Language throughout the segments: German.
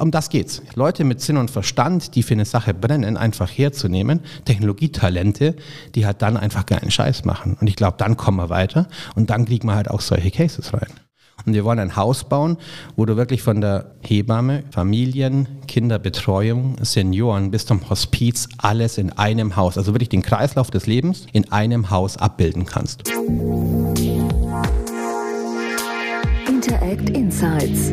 um das geht's. Leute mit Sinn und Verstand, die für eine Sache brennen, einfach herzunehmen, Technologietalente, die halt dann einfach geilen Scheiß machen. Und ich glaube, dann kommen wir weiter und dann kriegen wir halt auch solche Cases rein. Und wir wollen ein Haus bauen, wo du wirklich von der Hebamme, Familien, Kinderbetreuung, Senioren bis zum Hospiz alles in einem Haus, also wirklich den Kreislauf des Lebens in einem Haus abbilden kannst. Interact Insights,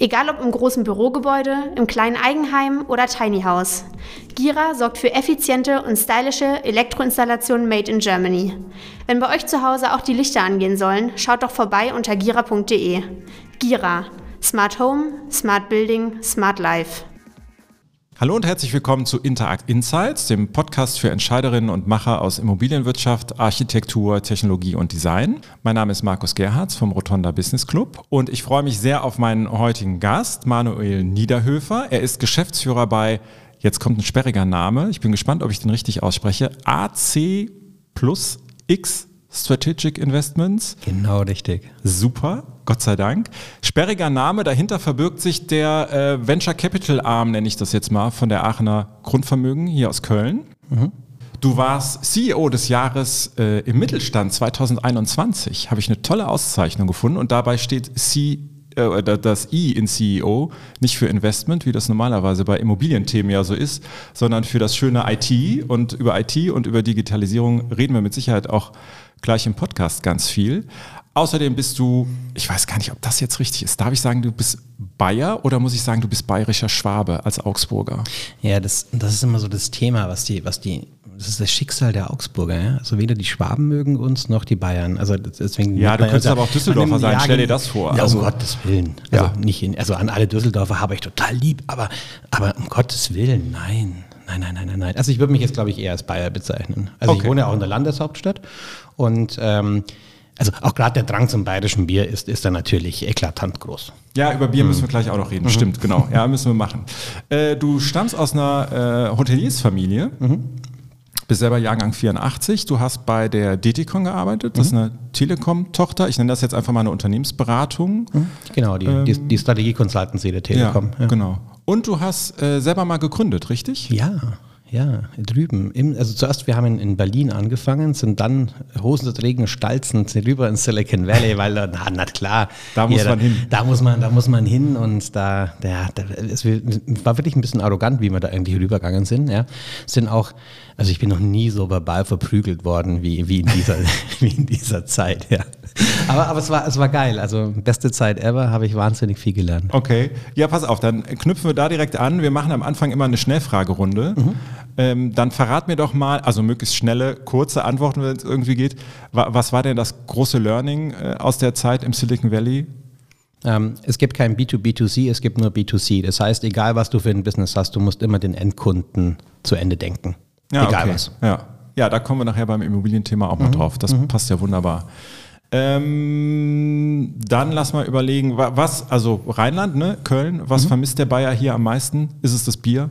Egal ob im großen Bürogebäude, im kleinen Eigenheim oder Tiny House. Gira sorgt für effiziente und stylische Elektroinstallationen made in Germany. Wenn bei euch zu Hause auch die Lichter angehen sollen, schaut doch vorbei unter gira.de. Gira. Smart Home, Smart Building, Smart Life. Hallo und herzlich willkommen zu Interact Insights, dem Podcast für Entscheiderinnen und Macher aus Immobilienwirtschaft, Architektur, Technologie und Design. Mein Name ist Markus Gerhards vom Rotonda Business Club und ich freue mich sehr auf meinen heutigen Gast, Manuel Niederhöfer. Er ist Geschäftsführer bei, jetzt kommt ein sperriger Name, ich bin gespannt, ob ich den richtig ausspreche, AC plus X Strategic Investments. Genau richtig. Super, Gott sei Dank. Sperriger Name, dahinter verbirgt sich der äh, Venture Capital Arm, nenne ich das jetzt mal, von der Aachener Grundvermögen hier aus Köln. Mhm. Du warst CEO des Jahres äh, im Mittelstand 2021. Habe ich eine tolle Auszeichnung gefunden und dabei steht C äh, das I in CEO nicht für Investment, wie das normalerweise bei Immobilienthemen ja so ist, sondern für das schöne IT. Und über IT und über Digitalisierung reden wir mit Sicherheit auch gleich im Podcast ganz viel. Außerdem bist du, ich weiß gar nicht, ob das jetzt richtig ist. Darf ich sagen, du bist Bayer oder muss ich sagen, du bist bayerischer Schwabe als Augsburger? Ja, das, das ist immer so das Thema, was die, was die, das ist das Schicksal der Augsburger. Ja? Also weder die Schwaben mögen uns noch die Bayern. Also deswegen. Ja, du könntest aber auch Düsseldorfer sein. Stell dir das vor. Ja, also, um Gottes Willen. Also ja. nicht in, also an alle Düsseldorfer habe ich total lieb, aber, aber um Gottes Willen, nein. Nein, nein, nein, nein, nein. Also ich würde mich jetzt, glaube ich, eher als Bayer bezeichnen. Also okay. ich wohne ja auch in der Landeshauptstadt und ähm, also auch gerade der Drang zum bayerischen Bier ist, ist da natürlich eklatant groß. Ja, über Bier mhm. müssen wir gleich auch noch reden. Mhm. Stimmt, genau. Ja, müssen wir machen. Äh, du stammst aus einer äh, Hoteliersfamilie. Mhm. Bist selber Jahrgang 84. Du hast bei der DTCon gearbeitet. Das ist mhm. eine Telekom-Tochter. Ich nenne das jetzt einfach mal eine Unternehmensberatung. Mhm. Genau, die, ähm, die, die Strategie-Consultancy der Telekom. Ja, ja, genau. Und du hast äh, selber mal gegründet, richtig? Ja. Ja, drüben. Im, also zuerst, wir haben in, in, Berlin angefangen, sind dann Hosenträgen, Stalzen rüber in Silicon Valley, weil, na, na klar. Da muss ja, man hin. Da muss man, da muss man hin und da, ja, da, es war wirklich ein bisschen arrogant, wie wir da irgendwie rübergegangen sind, ja. Sind auch, also ich bin noch nie so verbal verprügelt worden wie, wie, in, dieser, wie in dieser Zeit, ja. Aber, aber es, war, es war geil. Also beste Zeit ever, habe ich wahnsinnig viel gelernt. Okay. Ja, pass auf, dann knüpfen wir da direkt an. Wir machen am Anfang immer eine Schnellfragerunde. Mhm. Ähm, dann verrat mir doch mal, also möglichst schnelle, kurze Antworten, wenn es irgendwie geht. Was war denn das große Learning äh, aus der Zeit im Silicon Valley? Ähm, es gibt kein B2B2C, es gibt nur B2C. Das heißt, egal was du für ein Business hast, du musst immer den Endkunden zu Ende denken. Ja, egal okay. was. Ja. ja, da kommen wir nachher beim Immobilienthema auch mhm. mal drauf. Das mhm. passt ja wunderbar. Ähm, dann lass mal überlegen, was, also Rheinland, ne, Köln, was mhm. vermisst der Bayer hier am meisten? Ist es das Bier?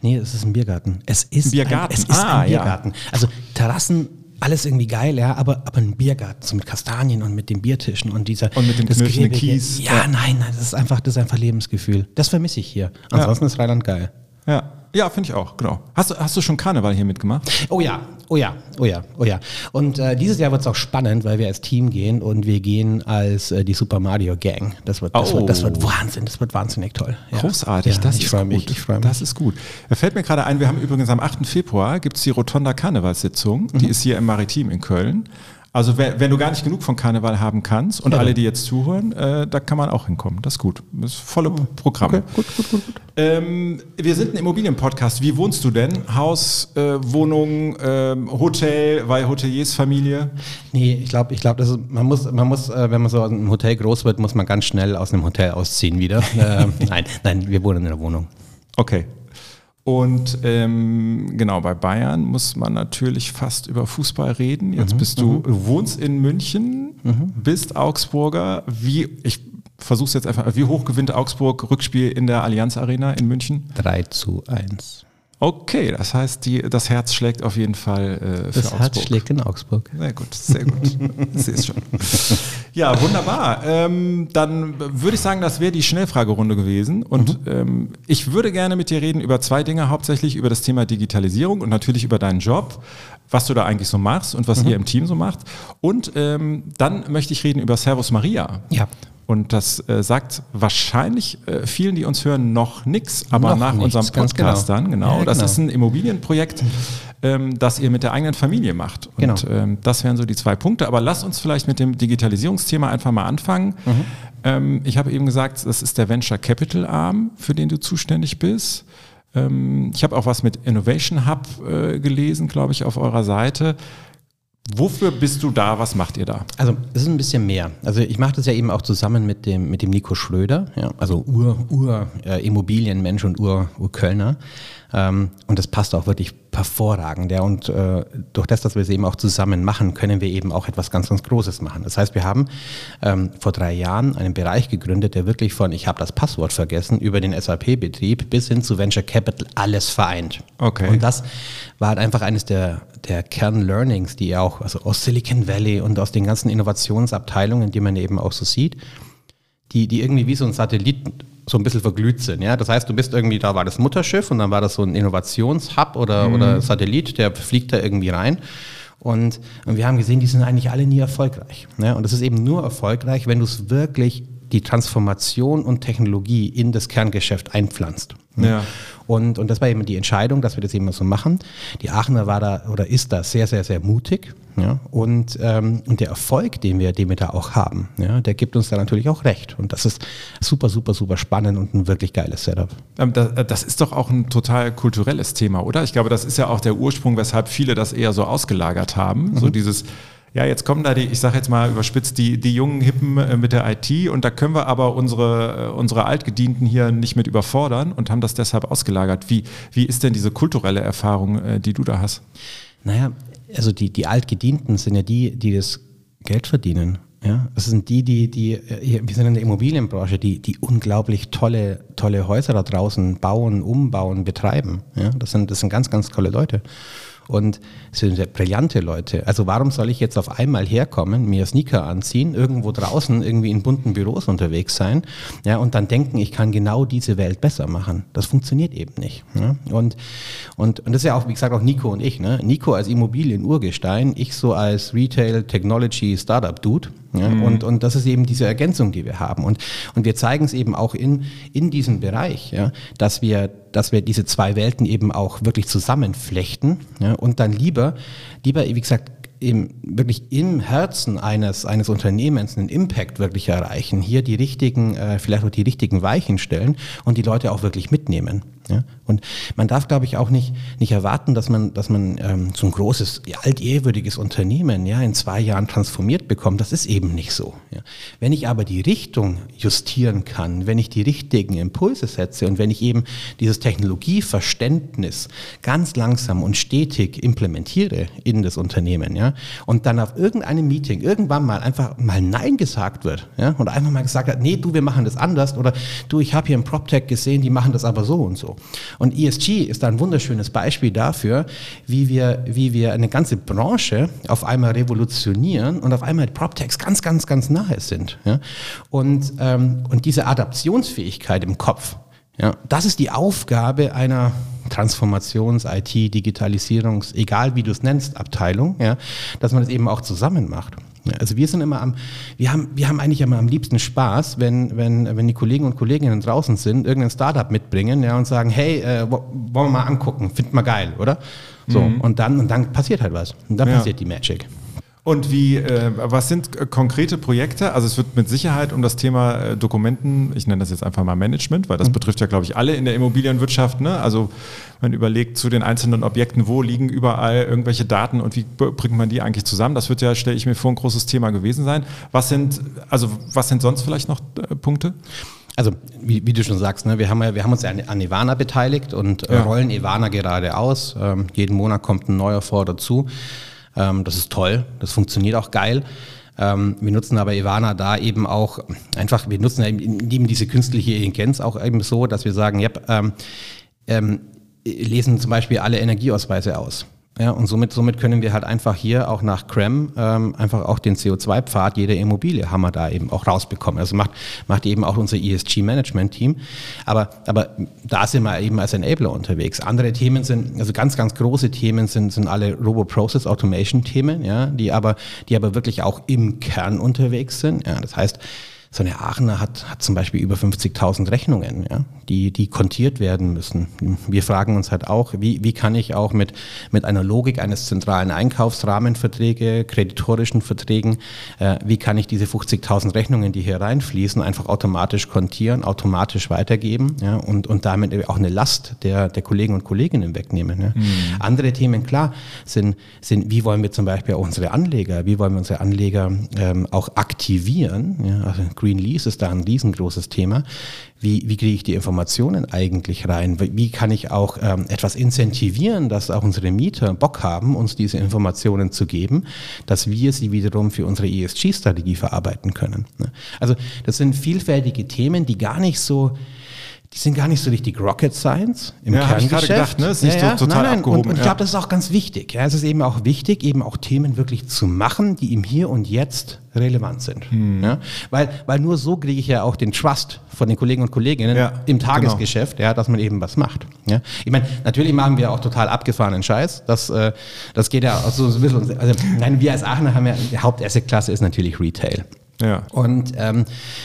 Nee, es ist ein Biergarten. Es ist Biergarten. Ein, es ist ah, ein Biergarten. Ja. Also Terrassen, alles irgendwie geil, ja, aber, aber ein Biergarten, so mit Kastanien und mit den Biertischen und dieser. Und mit dem knirschenden Kies. Ja, nein, nein, das ist einfach, das ist einfach Lebensgefühl. Das vermisse ich hier. Ansonsten ja. ist Rheinland geil. Ja. Ja, finde ich auch, genau. Hast, du, hast du schon Karneval hier mitgemacht? Oh ja, oh ja, oh ja, oh ja. Und äh, dieses Jahr wird es auch spannend, weil wir als Team gehen und wir gehen als äh, die Super Mario Gang. Das wird, das, oh. wird, das wird Wahnsinn, das wird wahnsinnig toll. Ja. Großartig, ja, das ich ist gut. Mich, ich mich. Das ist gut. Fällt mir gerade ein, wir haben übrigens am 8. Februar gibt es die Rotonda Karnevalssitzung, die mhm. ist hier im Maritim in Köln. Also wenn, wenn, du gar nicht genug von Karneval haben kannst und ja. alle, die jetzt zuhören, äh, da kann man auch hinkommen. Das ist gut. Das ist volle. Programm. Okay, gut, gut, gut. gut. Ähm, wir sind ein Immobilienpodcast. Wie wohnst du denn? Haus, äh, Wohnung, äh, Hotel, weil Hoteliers Familie? Nee, ich glaube, ich glaub, man muss, man muss äh, wenn man so aus einem Hotel groß wird, muss man ganz schnell aus einem Hotel ausziehen wieder. Ähm, nein, nein, wir wohnen in der Wohnung. Okay, und ähm, genau, bei Bayern muss man natürlich fast über Fußball reden. Jetzt mhm, bist du, du mhm. wohnst in München. bist Augsburger. Wie, ich versuche es jetzt einfach, wie hoch gewinnt Augsburg Rückspiel in der Allianz Arena in München? 3 zu 1. Okay, das heißt, die, das Herz schlägt auf jeden Fall äh, für Das Augsburg. Herz schlägt in Augsburg. Sehr gut, sehr gut. Ich sehe es schon. Ja, wunderbar. Ähm, dann würde ich sagen, das wäre die Schnellfragerunde gewesen. Und ähm, ich würde gerne mit dir reden über zwei Dinge, hauptsächlich über das Thema Digitalisierung und natürlich über deinen Job, was du da eigentlich so machst und was ihr im Team so macht. Und ähm, dann möchte ich reden über Servus Maria. Ja. Und das äh, sagt wahrscheinlich äh, vielen, die uns hören, noch nichts, aber Noch nach nichts, unserem Podcast genau. dann, genau. Ja, das genau. ist ein Immobilienprojekt, ähm, das ihr mit der eigenen Familie macht. Und Genau. ähm, das wären so die zwei Punkte. Aber lasst uns vielleicht mit dem Digitalisierungsthema einfach mal anfangen. Ähm, ich habe eben gesagt, das ist der Venture Capital Arm, für den du zuständig bist. Ähm, ich habe auch was mit Innovation Hub äh, gelesen, glaube ich, auf eurer Seite. Wofür bist du da? Was macht ihr da? Also es ist ein bisschen mehr. Also ich mache das ja eben auch zusammen mit dem, mit dem Nico Schröder, ja, also Ur, Ur äh, und Ur, Ur. Ähm, und das passt auch wirklich hervorragend. Ja. Und äh, durch das, dass wir es eben auch zusammen machen, können wir eben auch etwas ganz, ganz Großes machen. Das heißt, wir haben ähm, vor drei Jahren einen Bereich gegründet, der wirklich von ich habe das Passwort vergessen über den SAP-Betrieb bis hin zu Venture Capital alles vereint. Okay. Und das war halt einfach eines der, der Kern-Learnings, die auch also aus Silicon Valley und aus den ganzen Innovationsabteilungen, die man eben auch so sieht, die, die irgendwie wie so ein Satellit so ein bisschen verglüht sind. Ja? Das heißt, du bist irgendwie, da war das Mutterschiff und dann war das so ein Innovationshub oder, oder Satellit, der fliegt da irgendwie rein. Und, und wir haben gesehen, die sind eigentlich alle nie erfolgreich. Ne? Und das ist eben nur erfolgreich, wenn du es wirklich die Transformation und Technologie in das Kerngeschäft einpflanzt. Ja. Und, und das war eben die Entscheidung, dass wir das eben so machen. Die Aachener war da oder ist da sehr, sehr, sehr mutig. Ja? Und, ähm, und der Erfolg, den wir, den wir da auch haben, ja, der gibt uns da natürlich auch recht. Und das ist super, super, super spannend und ein wirklich geiles Setup. Ähm, Das, das ist doch auch ein total kulturelles Thema, oder? Ich glaube, das ist ja auch der Ursprung, weshalb viele das eher so ausgelagert haben. So dieses, ja, jetzt kommen da die, ich sage jetzt mal überspitzt, die, die jungen Hippen äh, mit der IT und da können wir aber unsere, äh, unsere Altgedienten hier nicht mit überfordern und haben das deshalb ausgelagert. Wie, wie ist denn diese kulturelle Erfahrung, äh, die du da hast? Naja, also die, die Altgedienten sind ja die, die das Geld verdienen. Ja, das sind die, die, die, wir sind in der Immobilienbranche, die, die unglaublich tolle, tolle Häuser da draußen bauen, umbauen, betreiben. Ja, das sind, das sind ganz, ganz tolle Leute. Und es sind ja brillante Leute. Also warum soll ich jetzt auf einmal herkommen, mir Sneaker anziehen, irgendwo draußen irgendwie in bunten Büros unterwegs sein, ja, und dann denken, ich kann genau diese Welt besser machen. Das funktioniert eben nicht. Ja? Und, und, und das ist ja auch, wie gesagt, auch Nico und ich. Ne? Nico als Immobilien-Urgestein, ich so als Retail-Technology-Startup-Dude. Ja? Und, und das ist eben diese Ergänzung, die wir haben. Und, und wir zeigen es eben auch in, in diesem Bereich, ja? dass, wir, dass wir diese zwei Welten eben auch wirklich zusammenflechten ja? und dann lieber, lieber, wie gesagt, im, wirklich im Herzen eines, eines Unternehmens einen Impact wirklich erreichen, hier die richtigen, äh, vielleicht auch die richtigen Weichen stellen und die Leute auch wirklich mitnehmen. Ja? Und man darf, glaube ich, auch nicht, nicht erwarten, dass man, dass man ähm, so ein großes, altehrwürdiges Unternehmen ja, in zwei Jahren transformiert bekommt. Das ist eben nicht so. Ja? Wenn ich aber die Richtung justieren kann, wenn ich die richtigen Impulse setze und wenn ich eben dieses Technologieverständnis ganz langsam und stetig implementiere in das Unternehmen, ja, und dann auf irgendeinem Meeting irgendwann mal einfach mal Nein gesagt wird, ja, und einfach mal gesagt hat, nee, du, wir machen das anders oder du, ich habe hier im PropTech gesehen, die machen das aber so und so. Und ESG ist ein wunderschönes Beispiel dafür, wie wir, wie wir eine ganze Branche auf einmal revolutionieren und auf einmal PropTechs ganz, ganz, ganz nahe sind. Ja? Und, ähm, und diese Adaptionsfähigkeit im Kopf, ja, das ist die Aufgabe einer Transformations-, IT-, Digitalisierungs-, egal wie du es nennst, Abteilung, ja, dass man das eben auch zusammen macht. Also wir sind immer am, wir haben, wir haben eigentlich immer am liebsten Spaß, wenn, wenn, wenn die Kollegen und Kolleginnen draußen sind, irgendein Startup mitbringen, ja, und sagen, hey, äh, wo- wollen wir mal angucken, findet man geil, oder? So, und dann, und dann passiert halt was. Und dann Ja. passiert die Magic. Und wie, äh, was sind äh, konkrete Projekte? Also es wird mit Sicherheit um das Thema äh, Dokumenten, ich nenne das jetzt einfach mal Management, weil das betrifft ja, glaube ich, alle in der Immobilienwirtschaft. Ne? Also man überlegt zu den einzelnen Objekten, wo liegen überall irgendwelche Daten und wie bringt man die eigentlich zusammen? Das wird ja, stelle ich mir vor, ein großes Thema gewesen sein. Was sind, also was sind sonst vielleicht noch äh, Punkte? Also, wie, wie du schon sagst, ne, wir, haben ja, wir haben uns ja an, an Ivana beteiligt und äh, Ja. rollen Ivana gerade aus. Ähm, jeden Monat kommt ein neuer Fonds dazu. Ähm, das ist toll, das funktioniert auch geil. Ähm, wir nutzen aber Ivana da eben auch einfach, wir nutzen eben diese künstliche Intelligenz auch eben so, dass wir sagen, ja, ähm, ähm, lesen zum Beispiel alle Energieausweise aus. Ja, und somit, somit können wir halt einfach hier auch nach CREM ähm, einfach auch den CO2-Pfad jeder Immobilie haben wir da eben auch rausbekommen. Also macht, macht eben auch unser ESG-Management-Team. Aber, aber da sind wir eben als Enabler unterwegs. Andere Themen sind, also ganz, ganz große Themen sind, sind alle Robo-Process Automation-Themen, ja, die aber, die aber wirklich auch im Kern unterwegs sind. Ja, das heißt, so eine Aachener hat, hat zum Beispiel über 50.000 Rechnungen, ja, die, die kontiert werden müssen. Wir fragen uns halt auch, wie, wie kann ich auch mit, mit einer Logik eines zentralen Einkaufsrahmenverträge, kreditorischen Verträgen, äh, wie kann ich diese 50.000 Rechnungen, die hier reinfließen, einfach automatisch kontieren, automatisch weitergeben ja, und, und damit auch eine Last der, der Kollegen und Kolleginnen wegnehmen. Ja. Mhm. Andere Themen, klar, sind, sind, wie wollen wir zum Beispiel auch unsere Anleger, wie wollen wir unsere Anleger ähm, auch aktivieren, ja, also Green Lease ist da ein riesengroßes Thema. Wie, wie kriege ich die Informationen eigentlich rein? Wie kann ich auch ähm, etwas incentivieren, dass auch unsere Mieter Bock haben, uns diese Informationen zu geben, dass wir sie wiederum für unsere ESG-Strategie verarbeiten können? Ne? Also das sind vielfältige Themen, die gar nicht so die sind gar nicht so richtig Rocket Science im ja, Kerngeschäft. Ich gedacht, ne? Ist nicht ja, so total nein, nein. abgehoben. Und, und ich ja. glaube, das ist auch ganz wichtig. Ja, es ist eben auch wichtig, eben auch Themen wirklich zu machen, die im Hier und Jetzt relevant sind. Hm. Ja, weil, weil nur so kriege ich ja auch den Trust von den Kollegen und Kolleginnen Ja, im Tagesgeschäft, ja, dass man eben was macht. Ja. Ich meine, natürlich machen wir auch total abgefahrenen Scheiß. Das, äh, das geht ja auch so ein bisschen. Also, nein, wir als Aachener haben ja, die Hauptassetklasse ist natürlich Retail. Ja. Und ähm,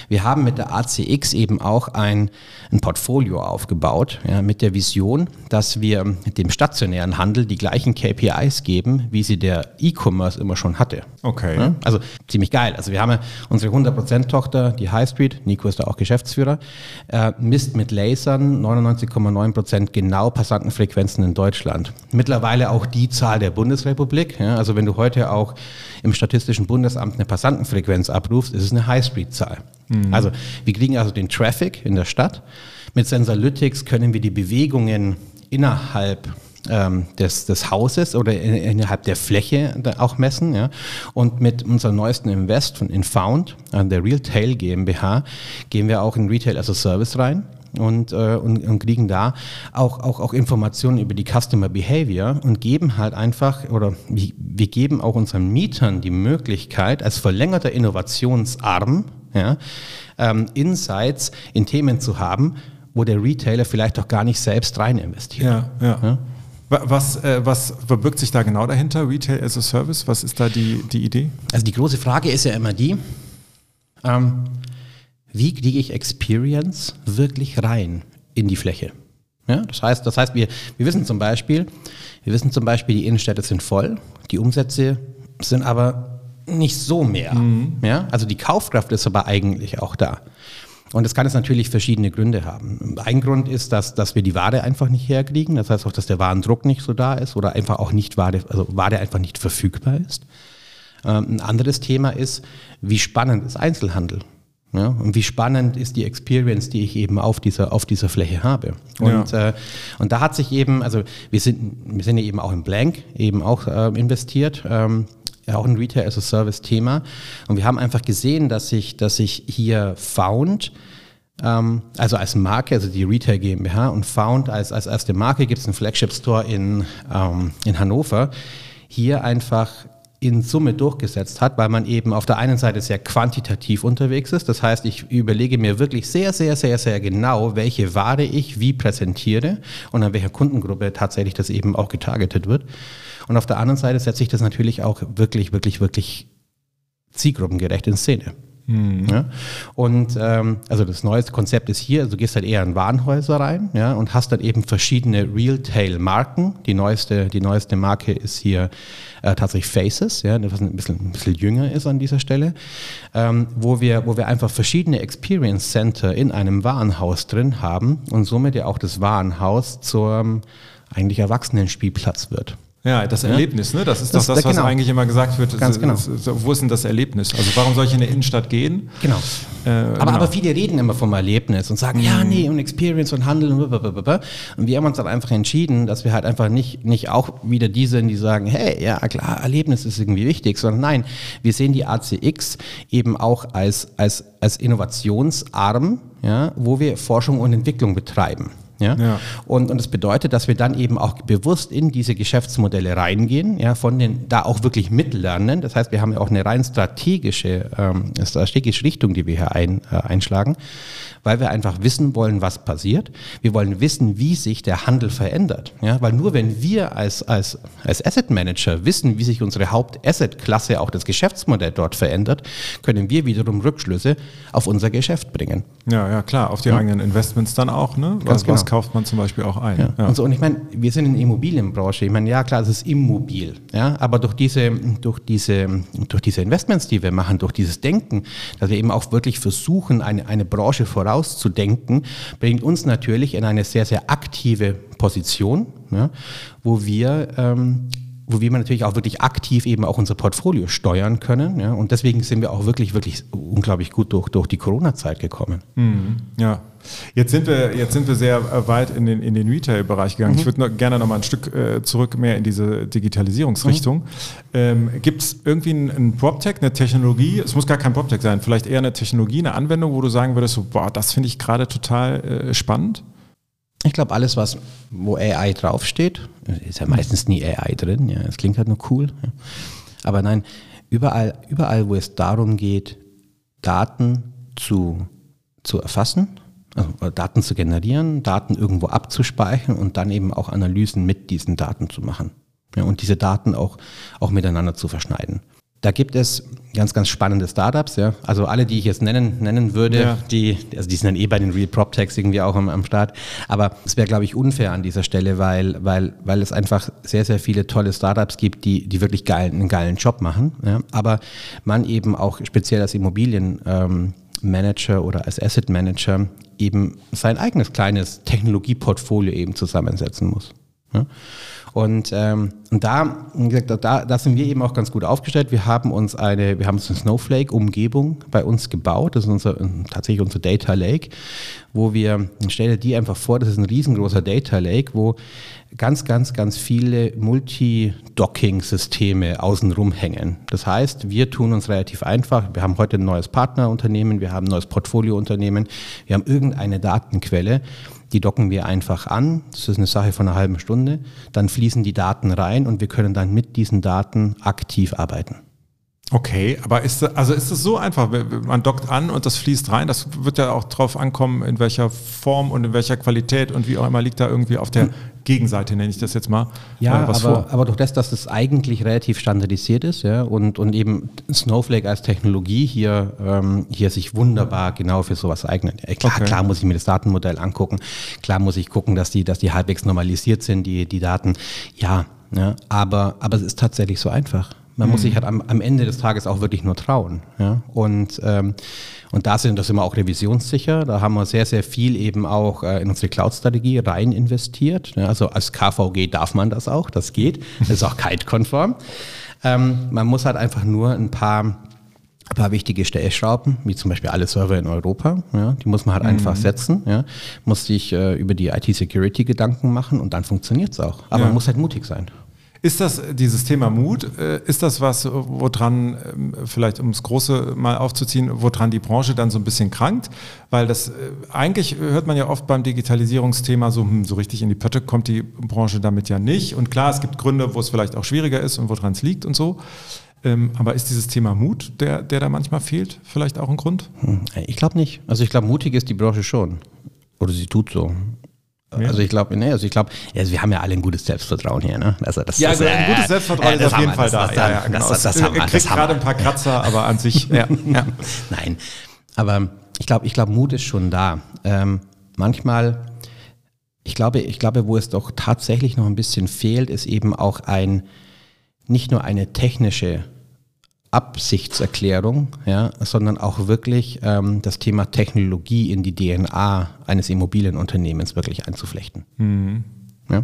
wir haben mit der ACX eben auch ein, ein Portfolio aufgebaut, ja, mit der Vision, dass wir dem stationären Handel die gleichen KPIs geben, wie sie der E-Commerce immer schon hatte. Okay. Ja, also ziemlich geil. Also wir haben ja unsere 100%-Tochter, die High Street, Nico ist da auch Geschäftsführer, äh, misst mit Lasern 99,9% genau Passantenfrequenzen in Deutschland. Mittlerweile auch die Zahl der Bundesrepublik. Ja, also wenn du heute auch im Statistischen Bundesamt eine Passantenfrequenz abrufst, ist es eine High-Street-Zahl. Also wir kriegen also den Traffic in der Stadt. Mit Sensalytics können wir die Bewegungen innerhalb ähm, des, des Hauses oder in, innerhalb der Fläche auch messen. Ja. Und mit unserem neuesten Invest von Infound, äh, der Realtail GmbH, gehen wir auch in Retail as a Service rein. Und, äh, und, und kriegen da auch, auch, auch Informationen über die Customer Behavior und geben halt einfach, oder wir, geben auch unseren Mietern die Möglichkeit, als verlängerter Innovationsarm ja, ähm, Insights in Themen zu haben, wo der Retailer vielleicht auch gar nicht selbst rein investiert. Ja, ja. Ja? Wa- Was, äh, was verbirgt sich da genau dahinter? Retail as a Service? Was ist da die, die Idee? Also die große Frage ist ja immer die, ähm, wie kriege ich Experience wirklich rein in die Fläche? Ja, das heißt, das heißt wir, wir wissen zum Beispiel, wir wissen zum Beispiel, die Innenstädte sind voll, die Umsätze sind aber nicht so mehr. Ja, also die Kaufkraft ist aber eigentlich auch da. Und das kann jetzt natürlich verschiedene Gründe haben. Ein Grund ist, dass, dass wir die Ware einfach nicht herkriegen. Das heißt auch, dass der Warendruck nicht so da ist oder einfach auch nicht Ware, also Ware einfach nicht verfügbar ist. Ähm, ein anderes Thema ist, wie spannend ist Einzelhandel? Ja, und wie spannend ist die Experience, die ich eben auf dieser, auf dieser Fläche habe. Und, äh, und da hat sich eben, also wir sind, wir sind ja eben auch im Blank eben auch äh, investiert. Ähm, ja, auch ein Retail as a Service Thema. Und wir haben einfach gesehen, dass sich, dass sich hier Found, ähm, also als Marke, also die Retail GmbH und Found als, als erste Marke gibt es einen Flagship Store in, ähm, in Hannover, hier einfach in Summe durchgesetzt hat, weil man eben auf der einen Seite sehr quantitativ unterwegs ist. Das heißt, ich überlege mir wirklich sehr, sehr, sehr, sehr genau, welche Ware ich wie präsentiere und an welcher Kundengruppe tatsächlich das eben auch getargetet wird. Und auf der anderen Seite setze ich das natürlich auch wirklich, wirklich, wirklich zielgruppengerecht in Szene. Ja? Und ähm, also das neueste Konzept ist hier, also du gehst halt eher in Warenhäuser rein ja, und hast dann eben verschiedene Retail-Marken. Die neueste, die neueste Marke ist hier äh, tatsächlich Faces, ja, was ein bisschen, ein bisschen jünger ist an dieser Stelle, ähm, wo, wir, wo wir einfach verschiedene Experience Center in einem Warenhaus drin haben und somit ja auch das Warenhaus zum eigentlich Erwachsenenspielplatz wird. Ja, das? Erlebnis, ne? Das ist Das- doch das, was genau. eigentlich immer gesagt wird. Ganz genau. Wo ist denn das Erlebnis? Also warum soll ich in eine Innenstadt gehen? Genau. Äh, aber, genau. aber viele reden immer vom Erlebnis und sagen, ja, nee, und Experience und Handel und blablabla. Und wir haben uns dann einfach entschieden, dass wir halt einfach nicht, nicht auch wieder die sind, die sagen, hey, ja klar, Erlebnis ist irgendwie wichtig, sondern nein, wir sehen die ACX eben auch als, als, als Innovationsarm, ja, wo wir Forschung und Entwicklung betreiben. Ja? Ja. Und, und das bedeutet, dass wir dann eben auch bewusst in diese Geschäftsmodelle reingehen, ja, von den, da auch wirklich mitlernen. Das heißt, wir haben ja auch eine rein strategische, ähm, strategische Richtung, die wir hier ein, äh, einschlagen, weil wir einfach wissen wollen, was passiert. Wir wollen wissen, wie sich der Handel verändert. Ja? Weil nur wenn wir als, als, als Asset Manager wissen, wie sich unsere Haupt-Asset-Klasse, auch das Geschäftsmodell dort verändert, können wir wiederum Rückschlüsse auf unser Geschäft bringen. Ja, ja, klar, auf die eigenen Investments dann auch, ne? Was, Ganz genau. Was kauft man zum Beispiel auch ein? Ja. Und, so, und ich meine, wir sind in der Immobilienbranche. Ich meine, ja klar, es ist immobil. Ja, aber durch diese, durch, diese, durch diese Investments, die wir machen, durch dieses Denken, dass wir eben auch wirklich versuchen, eine, eine Branche vorauszudenken, bringt uns natürlich in eine sehr, sehr aktive Position, ja, wo wir ähm, wo wir natürlich auch wirklich aktiv eben auch unser Portfolio steuern können. Ja? Und deswegen sind wir auch wirklich, wirklich unglaublich gut durch, durch die Corona-Zeit gekommen. Ja. Jetzt sind wir, jetzt sind wir sehr äh, weit in den, in den Retail-Bereich gegangen. Mhm. Ich würde noch, gerne noch mal ein Stück äh, zurück mehr in diese Digitalisierungsrichtung. Mhm. Ähm, Gibt es irgendwie einen, einen PropTech, eine Technologie? Es muss gar kein PropTech sein, vielleicht eher eine Technologie, eine Anwendung, wo du sagen würdest, so, boah, das finde ich gerade total äh, spannend. Ich glaube, alles, was, wo AI draufsteht, ist ja meistens nie AI drin, ja, es klingt halt nur cool. Ja. Aber nein, überall, überall, wo es darum geht, Daten zu, zu erfassen, also Daten zu generieren, Daten irgendwo abzuspeichern und dann eben auch Analysen mit diesen Daten zu machen. Ja, und diese Daten auch, auch miteinander zu verschneiden. Da gibt es ganz, ganz spannende Startups, ja. Also alle, die ich jetzt nennen, nennen würde, Ja. die, also die sind dann eh bei den Real PropTechs irgendwie auch am, am Start. Aber es wäre, glaube ich, unfair an dieser Stelle, weil, weil, weil es einfach sehr, sehr viele tolle Startups gibt, die, die wirklich geilen, einen geilen Job machen. Ja. Aber man eben auch speziell als Immobilienmanager ähm, oder als Asset Manager eben sein eigenes kleines Technologieportfolio eben zusammensetzen muss. Ja. Und, ähm, und da, wie gesagt, da, da sind wir eben auch ganz gut aufgestellt. Wir haben uns eine, wir haben uns eine Snowflake-Umgebung bei uns gebaut. Das ist unser, tatsächlich unser Data Lake, wo wir, stell dir die einfach vor, das ist ein riesengroßer Data Lake, wo ganz, ganz, ganz viele Multi-Docking-Systeme außenrum hängen. Das heißt, wir tun uns relativ einfach. Wir haben heute ein neues Partnerunternehmen, wir haben ein neues Portfoliounternehmen, wir haben irgendeine Datenquelle, die docken wir einfach an. Das ist eine Sache von einer halben Stunde. Dann fließen die Daten rein und wir können dann mit diesen Daten aktiv arbeiten. Okay, aber ist das, also ist es so einfach? Man dockt an und das fließt rein. Das wird ja auch drauf ankommen, in welcher Form und in welcher Qualität und wie auch immer liegt da irgendwie auf der Gegenseite, nenne ich das jetzt mal. Ja, äh, aber, vor. aber durch das, dass das eigentlich relativ standardisiert ist ja, und, und eben Snowflake als Technologie hier, ähm, hier sich wunderbar genau für sowas eignet. Ja, klar, Okay. klar muss ich mir das Datenmodell angucken, klar muss ich gucken, dass die, dass die halbwegs normalisiert sind, die, die Daten. Ja, ja aber, aber es ist tatsächlich so einfach. Man muss sich halt am, am Ende des Tages auch wirklich nur trauen. Ja? Und, ähm, und da sind das immer auch revisionssicher. Da haben wir sehr, sehr viel eben auch äh, in unsere Cloud-Strategie rein investiert. Ja? Also als KVG darf man das auch, das geht. Das ist auch kite-konform. Ähm, man muss halt einfach nur ein paar ein paar wichtige Stellschrauben, wie zum Beispiel alle Server in Europa, ja, die muss man halt einfach setzen, ja, muss sich äh, über die IT-Security Gedanken machen und dann funktioniert es auch. Aber Ja. man muss halt mutig sein. Ist das dieses Thema Mut, äh, ist das was, woran, ähm, vielleicht um das Große mal aufzuziehen, woran die Branche dann so ein bisschen krankt? Weil das, äh, eigentlich hört man ja oft beim Digitalisierungsthema so, hm, so richtig in die Pötte kommt die Branche damit ja nicht. Und klar, es gibt Gründe, wo es vielleicht auch schwieriger ist und woran es liegt und so. Ähm, Aber ist dieses Thema Mut, der, der da manchmal fehlt, vielleicht auch ein Grund? Hm, Ich glaube nicht. Also ich glaube, mutig ist die Branche schon. Oder sie tut so. Also ich glaube, nee, also ich glaube, also wir haben ja alle ein gutes Selbstvertrauen hier, ne? Also das, Ja, das, also ein gutes Selbstvertrauen äh, ist auf das jeden Fall da. Das, ja, das, ja, genau. das, das, Es- haben wir, das kriegt haben gerade wir. ein paar Kratzer, aber an sich, ja. ja. Nein, aber ich glaube, ich glaube, Mut ist schon da. Ähm, manchmal, ich glaube, ich glaube, wo es doch tatsächlich noch ein bisschen fehlt, ist eben auch ein, nicht nur eine technische Absichtserklärung, ja, sondern auch wirklich ähm, das Thema Technologie in die DNA eines Immobilienunternehmens wirklich einzuflechten. Ja?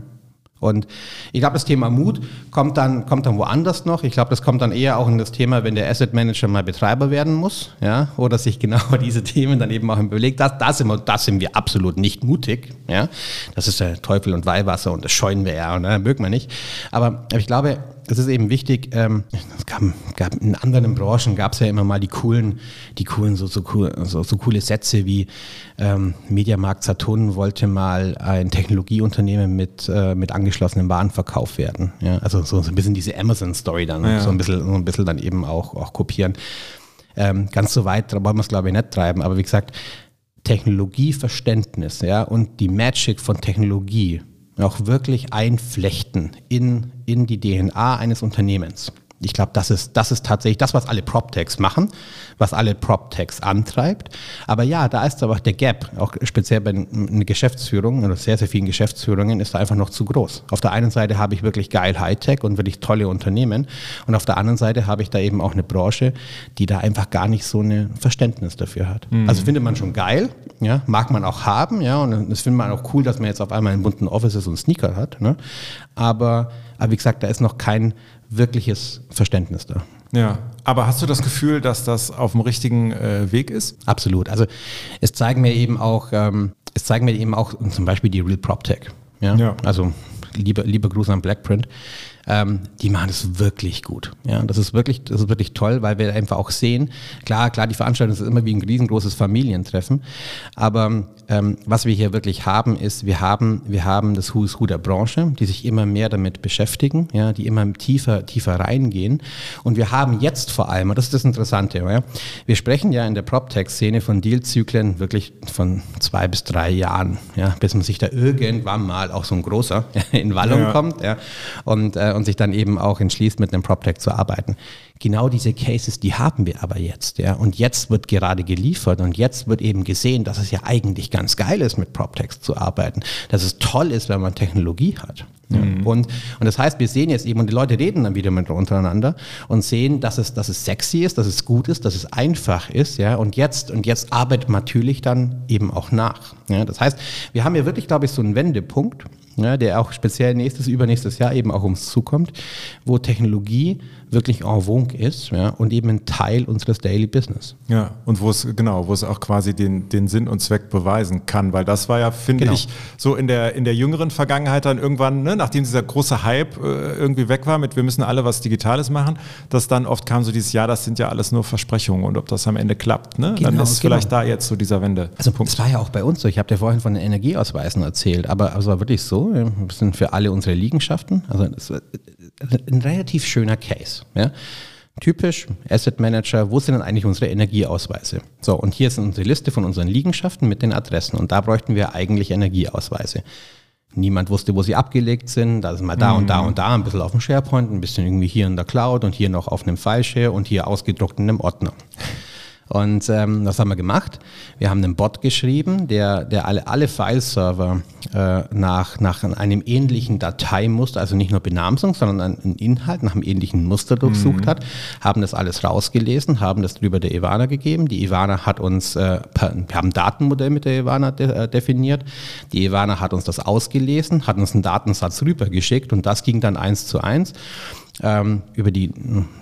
Und ich glaube, das Thema Mut kommt dann, kommt dann woanders noch. Ich glaube, das kommt dann eher auch in das Thema, wenn der Asset Manager mal Betreiber werden muss, ja, oder sich genau diese Themen dann eben auch überlegt. Das, das, sind wir, das sind wir absolut nicht mutig, ja. Das ist der Teufel und Weihwasser und das scheuen wir ja, und ne, mögen wir nicht. Aber ich glaube, das ist eben wichtig. Ähm, gab, gab in anderen Branchen gab es ja immer mal die coolen, die coolen so, so, cool, so, so coole Sätze wie ähm, Mediamarkt Saturn wollte mal ein Technologieunternehmen mit, äh, mit angeschlossenem Warenverkauf werden. Ja, also so, so ein bisschen diese Amazon-Story dann, ja. so, ein bisschen, so ein bisschen dann eben auch, auch kopieren. Ähm, ganz so weit wollen wir es, glaube ich, nicht treiben, aber wie gesagt, Technologieverständnis ja, und die Magic von Technologie auch wirklich einflechten in, in die DNA eines Unternehmens. Ich glaube, das ist, das ist tatsächlich das, was alle PropTechs machen, was alle PropTechs antreibt. Aber ja, da ist aber auch der Gap, auch speziell bei einer Geschäftsführung oder sehr, sehr vielen Geschäftsführungen, ist da einfach noch zu groß. Auf der einen Seite habe ich wirklich geil Hightech und wirklich tolle Unternehmen und auf der anderen Seite habe ich da eben auch eine Branche, die da einfach gar nicht so ein Verständnis dafür hat. Mhm. Also findet man schon geil, ja, mag man auch haben, ja, und das findet man auch cool, dass man jetzt auf einmal einen bunten Offices und Sneaker hat, ne? aber, aber wie gesagt, da ist noch kein wirkliches Verständnis da. Ja, aber hast du das Gefühl, dass das auf dem richtigen äh, Weg ist? Absolut. Also es zeigen mir eben auch, ähm, es zeigen mir eben auch zum Beispiel die Real Prop Tech. Ja? ja. Also liebe, liebe Gruß an Blackprint ähm, die machen das wirklich gut. Ja, das ist wirklich, das ist wirklich toll, weil wir einfach auch sehen, klar, klar, die Veranstaltung ist immer wie ein riesengroßes Familientreffen, aber ähm, was wir hier wirklich haben, ist, wir haben, wir haben das Who's Who der Branche, die sich immer mehr damit beschäftigen, ja, die immer tiefer, tiefer reingehen und wir haben jetzt vor allem, und das ist das Interessante, ja, wir sprechen ja in der PropTech-Szene von Dealzyklen wirklich von zwei bis drei Jahren, ja, bis man sich da irgendwann mal auch so ein großer in Wallung ja. kommt, ja, und, äh, und sich dann eben auch entschließt, mit einem PropTech zu arbeiten. Genau diese Cases, die haben wir aber jetzt. Ja? Und jetzt wird gerade geliefert und jetzt wird eben gesehen, dass es ja eigentlich ganz geil ist, mit PropTechs zu arbeiten. Dass es toll ist, wenn man Technologie hat. Ja? Mhm. Und, und das heißt, wir sehen jetzt eben, und die Leute reden dann wieder mit untereinander und sehen, dass es, dass es sexy ist, dass es gut ist, dass es einfach ist. Ja? Und jetzt, und jetzt arbeitet man natürlich dann eben auch nach. Ja? Das heißt, wir haben ja wirklich, glaube ich, so einen Wendepunkt ja, der auch speziell nächstes, übernächstes Jahr eben auch ums zukommt, wo Technologie wirklich en vogue ist ja, und eben ein Teil unseres Daily Business. Ja, und wo es, genau, wo es auch quasi den, den Sinn und Zweck beweisen kann, weil das war ja, finde genau. ich, so in der, in der jüngeren Vergangenheit dann irgendwann, ne, nachdem dieser große Hype äh, irgendwie weg war mit wir müssen alle was Digitales machen, dass dann oft kam so dieses, ja, das sind ja alles nur Versprechungen und ob das am Ende klappt, ne? Genau, dann ist genau. vielleicht da jetzt so dieser Wende. Also es war ja auch bei uns so, ich habe dir vorhin von den Energieausweisen erzählt, aber es war wirklich so, wir sind für alle unsere Liegenschaften, also das, ein relativ schöner Case. Ja? Typisch Asset Manager, wo sind denn eigentlich unsere Energieausweise? So, und hier ist unsere Liste von unseren Liegenschaften mit den Adressen und da bräuchten wir eigentlich Energieausweise. Niemand wusste, wo sie abgelegt sind. Da sind mal da mhm. und da und da, ein bisschen auf dem SharePoint, ein bisschen irgendwie hier in der Cloud und hier noch auf einem Fileshare und hier ausgedruckt in einem Ordner. Und ähm, was haben wir gemacht? Wir haben einen Bot geschrieben, der, der alle, alle Fileserver äh, nach, nach einem ähnlichen Dateimuster, also nicht nur Benamsung, sondern einen Inhalt nach einem ähnlichen Muster durchsucht mhm. hat, haben das alles rausgelesen, haben das drüber der Ivana gegeben. Die Ivana hat uns, äh, wir haben ein Datenmodell mit der Ivana de, äh, definiert. Die Ivana hat uns das ausgelesen, hat uns einen Datensatz rübergeschickt und das ging dann eins zu eins ähm, über die,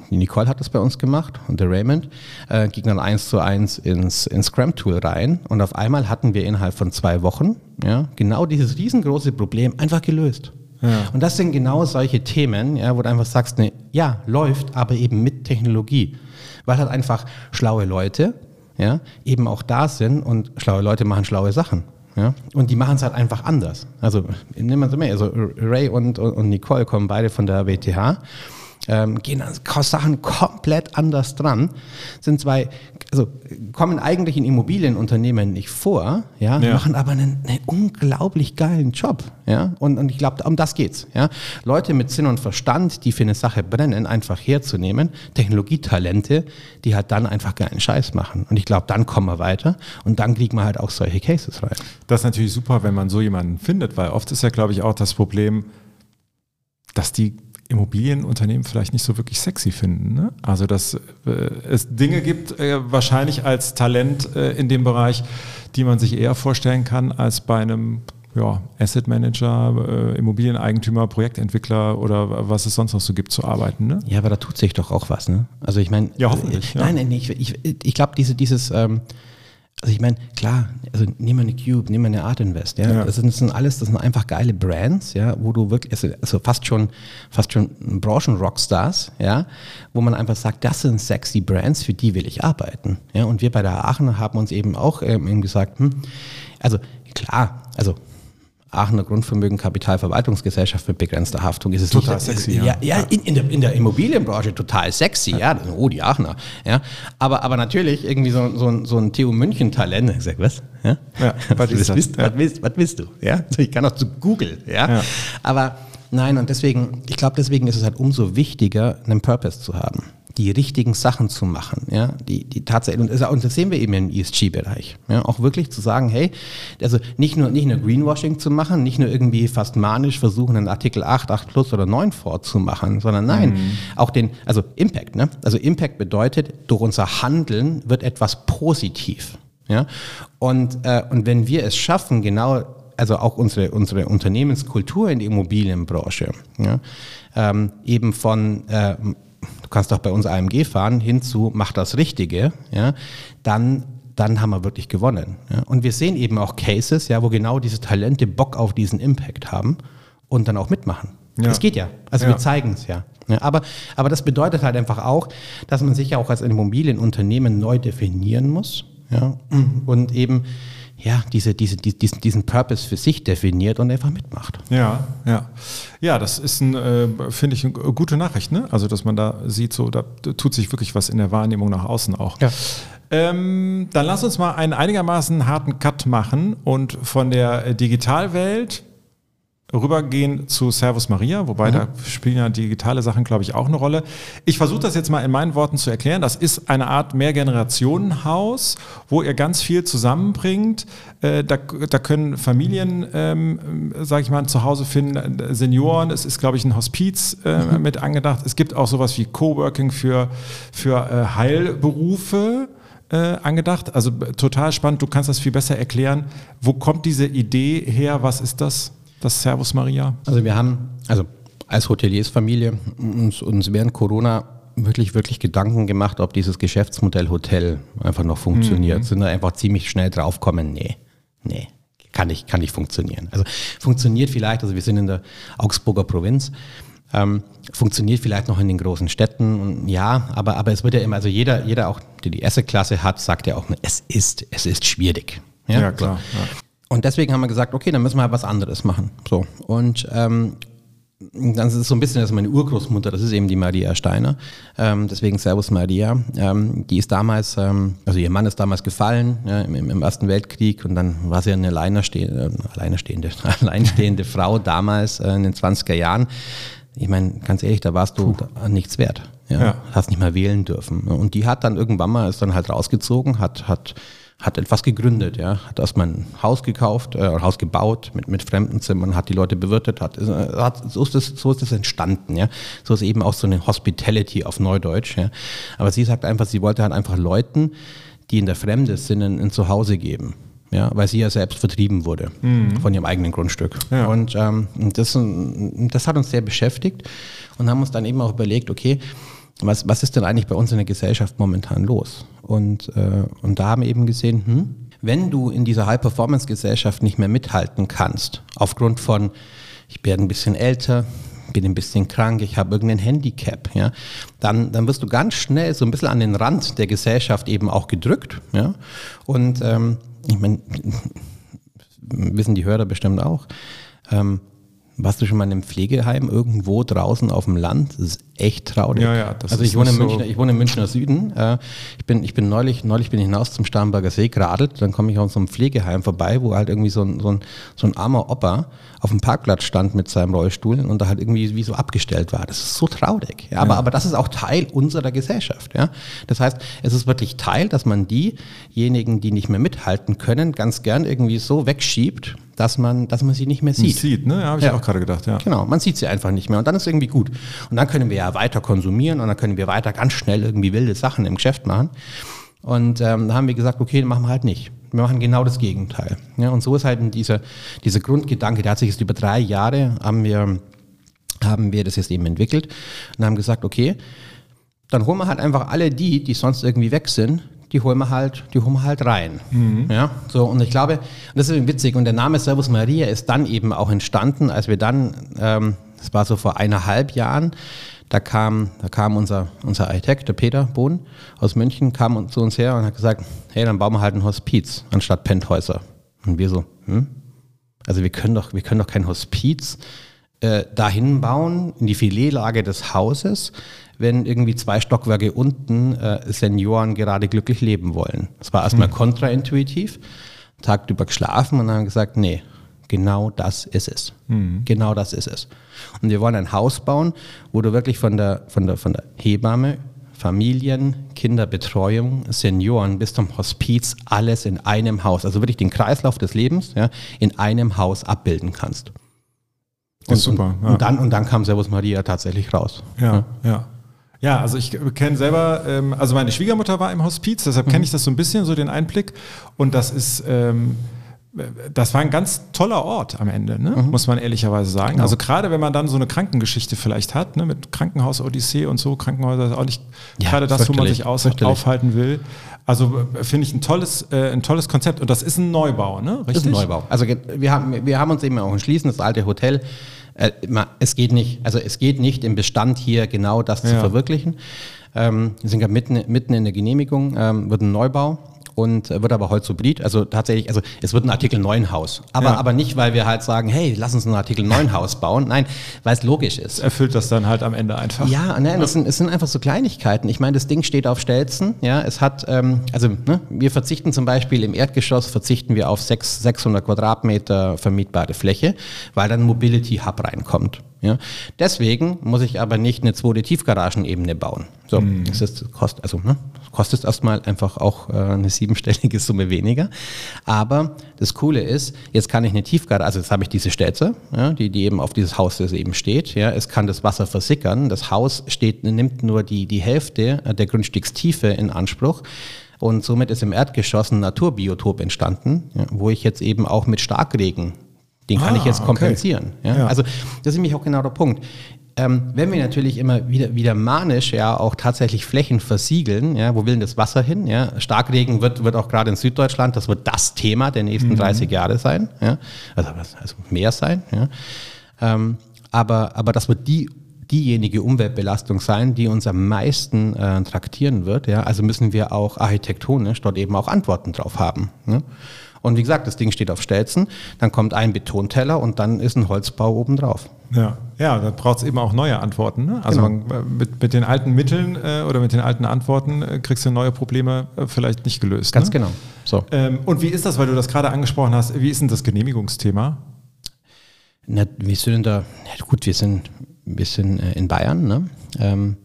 die Nicole hat das bei uns gemacht und der Raymond, äh, ging dann eins zu eins ins, ins Scrum-Tool rein und auf einmal hatten wir innerhalb von zwei Wochen ja, genau dieses riesengroße Problem einfach gelöst. Ja. Und das sind genau solche Themen, ja, wo du einfach sagst, ne, ja, läuft, aber eben mit Technologie. Weil halt einfach schlaue Leute ja, eben auch da sind und schlaue Leute machen schlaue Sachen. Ja? Und die machen es halt einfach anders. Also nehmen wir es mehr. Also Ray und, und Nicole kommen beide von der WTH ähm, gehen an Sachen komplett anders dran, sind zwei, also kommen eigentlich in Immobilienunternehmen nicht vor, ja, ja. machen aber einen, einen, unglaublich geilen Job, ja, und, und ich glaube, um das geht's, ja. Leute mit Sinn und Verstand, die für eine Sache brennen, einfach herzunehmen, Technologietalente, die halt dann einfach geilen Scheiß machen. Und ich glaube, dann kommen wir weiter und dann kriegen wir halt auch solche Cases rein. Das ist natürlich super, wenn man so jemanden findet, weil oft ist ja, glaube ich, auch das Problem, dass die Immobilienunternehmen vielleicht nicht so wirklich sexy finden. Ne? Also dass äh, es Dinge gibt, äh, wahrscheinlich als Talent äh, in dem Bereich, die man sich eher vorstellen kann als bei einem ja, Asset Manager, äh, Immobilieneigentümer, Projektentwickler oder was es sonst noch so gibt zu arbeiten. Ne? Ja, aber da tut sich doch auch was. Ne? Also ich meine, ja, hoffentlich. Äh, nein, nein, ich, ich, ich glaube, diese, dieses ähm, also ich meine, klar, also nimm mal eine Cube, nimm mal eine Art Invest, ja. ja. Das, sind, das sind alles, das sind einfach geile Brands, ja, wo du wirklich, also, also fast schon, fast schon Branchen-Rockstars, ja, wo man einfach sagt, das sind sexy Brands, für die will ich arbeiten. Ja. Und wir bei der Aachen haben uns eben auch ähm, eben gesagt, hm, also klar, also Aachener Grundvermögen Kapitalverwaltungsgesellschaft mit begrenzter Haftung ist es total nicht, sexy. Ja, ja, ja in, in, der, in der Immobilienbranche total sexy, ja. ja. Oh, die Aachener. Ja. Aber, aber natürlich irgendwie so, so, so ein Theo München-Talent. Ich sag, was? Ja? ja was, was, willst, was, willst, was willst du? Ja? Ich kann auch zu Google. Ja. Aber nein, und deswegen, ich glaube, deswegen ist es halt umso wichtiger, einen Purpose zu haben die richtigen Sachen zu machen, ja, die, die tatsächlich, und das sehen wir eben im ESG-Bereich, ja, auch wirklich zu sagen, hey, also nicht nur, nicht nur Greenwashing zu machen, nicht nur irgendwie fast manisch versuchen, einen Artikel 8, 8 plus oder 9 vorzumachen, sondern nein, mhm. auch den, also Impact, ne, also Impact bedeutet, durch unser Handeln wird etwas positiv, ja, und, äh, und wenn wir es schaffen, genau also auch unsere, unsere Unternehmenskultur in der Immobilienbranche, ja, ähm, eben von äh, du kannst doch bei uns AMG fahren, hinzu, mach das Richtige, ja, dann dann haben wir wirklich gewonnen. Ja. Und wir sehen eben auch Cases, ja, wo genau diese Talente Bock auf diesen Impact haben und dann auch mitmachen. Ja. Das geht ja. Also ja. wir zeigen es ja. ja. aber, aber das bedeutet halt einfach auch, dass man sich ja auch als Immobilienunternehmen neu definieren muss. Ja, und eben ja, diese, diese, diesen, diesen Purpose für sich definiert und einfach mitmacht. Ja, ja. Ja, das ist ein, äh, finde ich, eine gute Nachricht, ne? Also, dass man da sieht, so, da tut sich wirklich was in der Wahrnehmung nach außen auch. Ja. Ähm, dann lass uns mal einen einigermaßen harten Cut machen und von der Digitalwelt rübergehen zu Servus Maria, wobei mhm. da spielen ja digitale Sachen, glaube ich, auch eine Rolle. Ich versuche das jetzt mal in meinen Worten zu erklären. Das ist eine Art Mehrgenerationenhaus, wo ihr ganz viel zusammenbringt. Äh, da, da können Familien, ähm, sage ich mal, zu Hause finden, Senioren. Es ist, glaube ich, ein Hospiz äh, mhm. mit angedacht. Es gibt auch sowas wie Coworking für, für äh, Heilberufe. Äh, angedacht. Also total spannend. Du kannst das viel besser erklären. Wo kommt diese Idee her? Was ist das? Das Servus Maria? Also wir haben, also als Hoteliersfamilie uns, uns während Corona wirklich, wirklich Gedanken gemacht, ob dieses Geschäftsmodell Hotel einfach noch funktioniert. Mhm. Sind da einfach ziemlich schnell draufkommen, nee, nee, kann nicht, kann nicht funktionieren. Also funktioniert vielleicht, also wir sind in der Augsburger Provinz, ähm, funktioniert vielleicht noch in den großen Städten, ja, aber, aber es wird ja immer, also jeder, jeder auch, der die erste Klasse hat, sagt ja auch, es ist, es ist schwierig. Ja, ja klar. Ja. Und deswegen haben wir gesagt, okay, dann müssen wir halt was anderes machen. So. Und ähm, dann ist es so ein bisschen, das ist meine Urgroßmutter, das ist eben die Maria Steiner. Ähm, deswegen Servus Maria. Ähm, die ist damals, ähm, also ihr Mann ist damals gefallen ja, im, im, Ersten Weltkrieg und dann war sie eine alleinerstehende, alleinerstehende, alleinstehende Frau damals äh, in den 20er Jahren. Ich meine, ganz ehrlich, da warst du Puh. nichts wert. Ja? ja. Hast nicht mal wählen dürfen. Und die hat dann irgendwann mal, ist dann halt rausgezogen, hat, hat hat etwas gegründet, ja, hat erstmal ein Haus gekauft, äh, Haus gebaut mit, mit Fremdenzimmern, hat die Leute bewirtet, hat, äh, hat so, ist das, so ist das entstanden, ja. So ist eben auch so eine Hospitality auf Neudeutsch, ja. Aber sie sagt einfach, sie wollte halt einfach Leuten, die in der Fremde sind, ein, ein Zuhause geben. Ja, weil sie ja selbst vertrieben wurde mhm. von ihrem eigenen Grundstück. Ja. Und ähm, das, das hat uns sehr beschäftigt und haben uns dann eben auch überlegt, okay, was, was ist denn eigentlich bei uns in der Gesellschaft momentan los? Und, äh, und da haben wir eben gesehen, hm, wenn du in dieser High-Performance-Gesellschaft nicht mehr mithalten kannst, aufgrund von, ich werde ein bisschen älter, bin ein bisschen krank, ich habe irgendein Handicap, ja, dann, dann wirst du ganz schnell so ein bisschen an den Rand der Gesellschaft eben auch gedrückt. Ja? Und ähm, ich meine, wissen die Hörer bestimmt auch, ähm, warst du schon mal in einem Pflegeheim irgendwo draußen auf dem Land? Das ist echt traurig. Ja, ja, das also ich wohne, im Münchner, ich wohne im Münchner Süden. Äh, ich bin, ich bin neulich, neulich bin ich hinaus zum Starnberger See geradelt. Dann komme ich auf so einem Pflegeheim vorbei, wo halt irgendwie so ein, so ein, so ein armer Opa auf dem Parkplatz stand mit seinem Rollstuhl und da halt irgendwie wie so abgestellt war. Das ist so traurig. Ja, aber, ja. aber das ist auch Teil unserer Gesellschaft. Ja? Das heißt, es ist wirklich Teil, dass man diejenigen, die nicht mehr mithalten können, ganz gern irgendwie so wegschiebt, dass man, dass man sie nicht mehr sieht. Nicht sieht, ne? Ja, habe ich ja. auch gerade gedacht, ja. Genau, man sieht sie einfach nicht mehr und dann ist irgendwie gut. Und dann können wir ja weiter konsumieren und dann können wir weiter ganz schnell irgendwie wilde Sachen im Geschäft machen. Und ähm, da haben wir gesagt, okay, machen wir halt nicht. Wir machen genau das Gegenteil. Ja, und so ist halt dieser, dieser Grundgedanke, der hat sich jetzt über drei Jahre, haben wir, haben wir das jetzt eben entwickelt und haben gesagt, okay, dann holen wir halt einfach alle die, die sonst irgendwie weg sind, die holen wir halt, die holen wir halt rein. Mhm. Ja, so und ich glaube, das ist witzig und der Name Servus Maria ist dann eben auch entstanden, als wir dann, ähm, das war so vor eineinhalb Jahren, da kam, da kam unser, unser Architekt, der Peter Bohn aus München, kam zu uns her und hat gesagt, hey, dann bauen wir halt ein Hospiz anstatt Penthäuser. Und wir so, hm? Also wir können doch, wir können doch kein Hospiz äh, dahin bauen, in die Filetlage des Hauses, wenn irgendwie zwei Stockwerke unten äh, Senioren gerade glücklich leben wollen. Das war erstmal hm. kontraintuitiv, tagüber geschlafen und dann haben gesagt, nee, genau das ist es. Hm. Genau das ist es. Und wir wollen ein Haus bauen, wo du wirklich von der, von der, von der Hebamme, Familien, Kinderbetreuung, Senioren bis zum Hospiz alles in einem Haus, also wirklich den Kreislauf des Lebens ja, in einem Haus abbilden kannst. Und, super. Ja. Und, dann, und dann kam Servus Maria tatsächlich raus. Ja, ja. ja. Ja, also ich kenne selber, ähm, also meine Schwiegermutter war im Hospiz, deshalb kenne mhm. ich das so ein bisschen, so den Einblick. Und das ist, ähm, das war ein ganz toller Ort am Ende, ne? mhm. muss man ehrlicherweise sagen. Genau. Also gerade wenn man dann so eine Krankengeschichte vielleicht hat, ne? mit Krankenhaus-Odyssee und so, Krankenhäuser ist auch nicht ja, gerade das, wo man sich aus, aufhalten will. Also äh, finde ich ein tolles, äh, ein tolles Konzept und das ist ein Neubau, ne? Richtig? Das ist ein Neubau. Also wir haben, wir haben uns eben auch entschließen, das alte Hotel, äh, es geht nicht, also es geht nicht im Bestand hier genau das ja. zu verwirklichen. Ähm, wir sind gerade mitten, mitten in der Genehmigung, ähm, wird ein Neubau und wird aber Holzhybrid. Also tatsächlich, also es wird ein Artikel 9 Haus. Aber, ja. aber nicht, weil wir halt sagen, hey, lass uns ein Artikel 9 Haus bauen. Nein, weil es logisch ist. Erfüllt das dann halt am Ende einfach. Ja, nein, das sind, es sind einfach so Kleinigkeiten. Ich meine, das Ding steht auf Stelzen. Ja, es hat, ähm, also ne, wir verzichten zum Beispiel im Erdgeschoss, verzichten wir auf 6, 600 Quadratmeter vermietbare Fläche, weil dann Mobility Hub reinkommt. Ja? Deswegen muss ich aber nicht eine zweite Tiefgaragenebene bauen. So, mhm. das ist, kost, also, ne, kostet erstmal einfach auch äh, eine siebenstellige Summe weniger. Aber das Coole ist, jetzt kann ich eine Tiefgarage, also jetzt habe ich diese Stelze, ja, die, die eben auf dieses Haus das eben steht. Ja, es kann das Wasser versickern. Das Haus steht, nimmt nur die, die Hälfte der Grundstückstiefe in Anspruch. Und somit ist im Erdgeschoss ein Naturbiotop entstanden, ja, wo ich jetzt eben auch mit Starkregen den kann ah, ich jetzt kompensieren. Okay. Ja? Ja. Also das ist nämlich auch genau der Punkt. Ähm, wenn wir natürlich immer wieder, wieder manisch ja auch tatsächlich Flächen versiegeln, ja, wo will denn das Wasser hin? Ja? Starkregen wird, wird auch gerade in Süddeutschland, das wird das Thema der nächsten mhm. 30 Jahre sein, ja? also, also mehr sein. Ja? Ähm, aber, aber das wird die diejenige Umweltbelastung sein, die uns am meisten äh, traktieren wird. Ja? Also müssen wir auch architektonisch dort eben auch Antworten drauf haben. Ne? Und wie gesagt, das Ding steht auf Stelzen, dann kommt ein Betonteller und dann ist ein Holzbau obendrauf. Ja, ja da braucht es eben auch neue Antworten. Ne? Also genau. man, äh, mit, mit, den alten Mitteln äh, oder mit den alten Antworten äh, kriegst du neue Probleme äh, vielleicht nicht gelöst. Ganz ne? genau. So. Ähm, und wie ist das, weil du das gerade angesprochen hast, wie ist denn das Genehmigungsthema? Na, wir sind da, gut, wir sind, wir sind äh, in Bayern, ne? Ähm,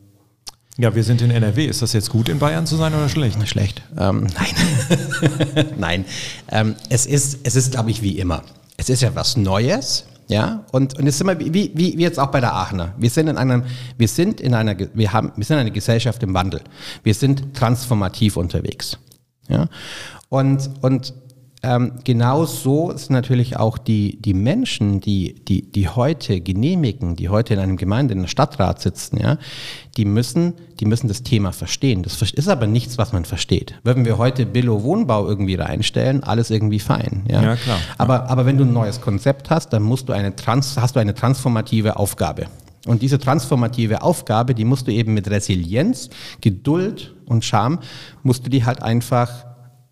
ja, wir sind in NRW. Ist das jetzt gut, in Bayern zu sein oder schlecht? Schlecht. Ähm, nein. nein. Ähm, es ist, es ist glaube ich, wie immer. Es ist ja was Neues. Ja, und, und jetzt sind wir wie, wie, wie jetzt auch bei der Aachener. Wir sind in einem, wir sind in einer, wir haben, wir sind eine Gesellschaft im Wandel. Wir sind transformativ unterwegs. Ja, und, und ähm, genau so sind natürlich auch die, die Menschen, die, die, die heute genehmigen, die heute in einem Gemeinde, in einem Stadtrat sitzen, ja, die müssen, die müssen das Thema verstehen. Das ist aber nichts, was man versteht. Würden wir heute Billo Wohnbau irgendwie reinstellen, alles irgendwie fein. Ja, ja klar. Aber, aber wenn du ein neues Konzept hast, dann musst du eine Trans, hast du eine transformative Aufgabe. Und diese transformative Aufgabe, die musst du eben mit Resilienz, Geduld und Charme, musst du die halt einfach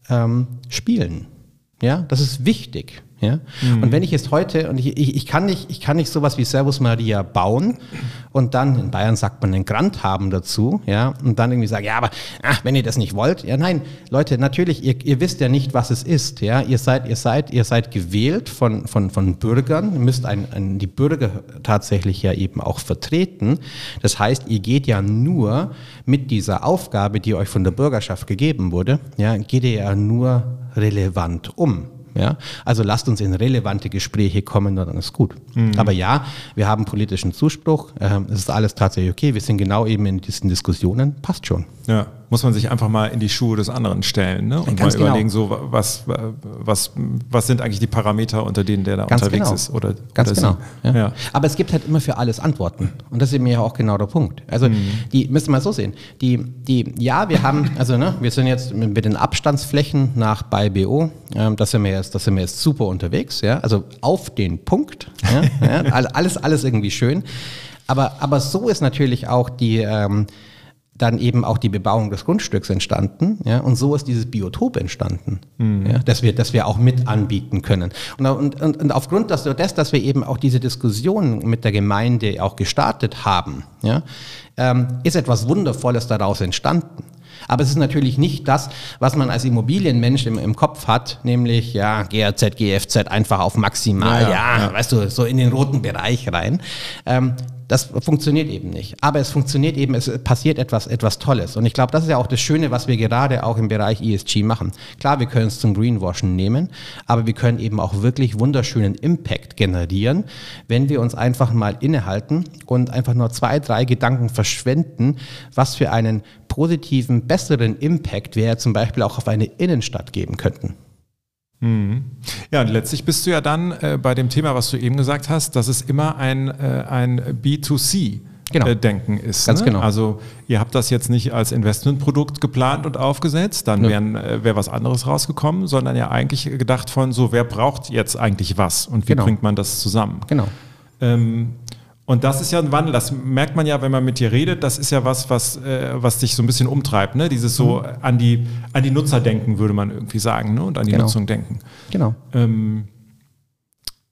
ähm, spielen. Ja, das ist wichtig. Ja? Mhm. Und wenn ich jetzt heute, und ich, ich, ich, kann nicht, ich kann nicht sowas wie Servus Maria bauen und dann, in Bayern sagt man einen Grant haben dazu, ja, und dann irgendwie sagen, ja, aber ach, wenn ihr das nicht wollt, ja, nein, Leute, natürlich, ihr, ihr wisst ja nicht, was es ist, ja, ihr seid, ihr seid, ihr seid gewählt von, von, von Bürgern, ihr müsst ein, ein, die Bürger tatsächlich ja eben auch vertreten. Das heißt, ihr geht ja nur mit dieser Aufgabe, die euch von der Bürgerschaft gegeben wurde, ja, geht ihr ja nur relevant um. Ja? Also lasst uns in relevante Gespräche kommen, dann ist gut. Mhm. Aber ja, wir haben politischen Zuspruch. Ähm, es ist alles tatsächlich okay. Wir sind genau eben in diesen Diskussionen. Passt schon. Ja, muss man sich einfach mal in die Schuhe des anderen stellen ne? und Ganz mal genau. überlegen, so was, was, was sind eigentlich die Parameter, unter denen der da Ganz unterwegs genau. ist. Oder, Ganz oder genau. Ja. Ja. Aber es gibt halt immer für alles Antworten. Und das ist eben ja auch genau der Punkt. Also mhm. die müssen wir so sehen. Die, die, ja, wir haben, also ne, wir sind jetzt mit den Abstandsflächen nach bei BO, ähm, da sind wir jetzt, das sind wir jetzt super unterwegs, ja. Also auf den Punkt. Ja, ja, alles, alles irgendwie schön. Aber, aber so ist natürlich auch die, ähm, dann eben auch die Bebauung des Grundstücks entstanden. Ja, und so ist dieses Biotop entstanden, mhm. ja, dass, wir, dass wir auch mit anbieten können. Und, und, und, und aufgrund des, dass wir eben auch diese Diskussion mit der Gemeinde auch gestartet haben, ja, ähm, ist etwas Wundervolles daraus entstanden. Aber es ist natürlich nicht das, was man als Immobilienmensch im, im Kopf hat, nämlich ja, GRZ, GFZ einfach auf maximal, ja, ja, ja, weißt du, so in den roten Bereich rein. Ähm, das funktioniert eben nicht. Aber es funktioniert eben, es passiert etwas, etwas Tolles. Und ich glaube, das ist ja auch das Schöne, was wir gerade auch im Bereich ESG machen. Klar, wir können es zum Greenwashen nehmen, aber wir können eben auch wirklich wunderschönen Impact generieren, wenn wir uns einfach mal innehalten und einfach nur zwei, drei Gedanken verschwenden, was für einen positiven, besseren Impact wir zum Beispiel auch auf eine Innenstadt geben könnten. Mhm. Ja, und letztlich bist du ja dann äh, bei dem Thema, was du eben gesagt hast, dass es immer ein, äh, ein B2C genau. Äh, denken ist. Ganz ne? genau. Also ihr habt das jetzt nicht als Investmentprodukt geplant und aufgesetzt, dann wäre äh, wär was anderes rausgekommen, sondern ja eigentlich gedacht von so, wer braucht jetzt eigentlich was und wie genau. bringt man das zusammen? Genau. Ähm, und das ist ja ein Wandel, das merkt man ja, wenn man mit dir redet, das ist ja was, was, äh, was dich so ein bisschen umtreibt, ne? Dieses so mhm. an, die, an die Nutzer denken, würde man irgendwie sagen, ne? Und an die genau. Nutzung denken. Genau. Ähm,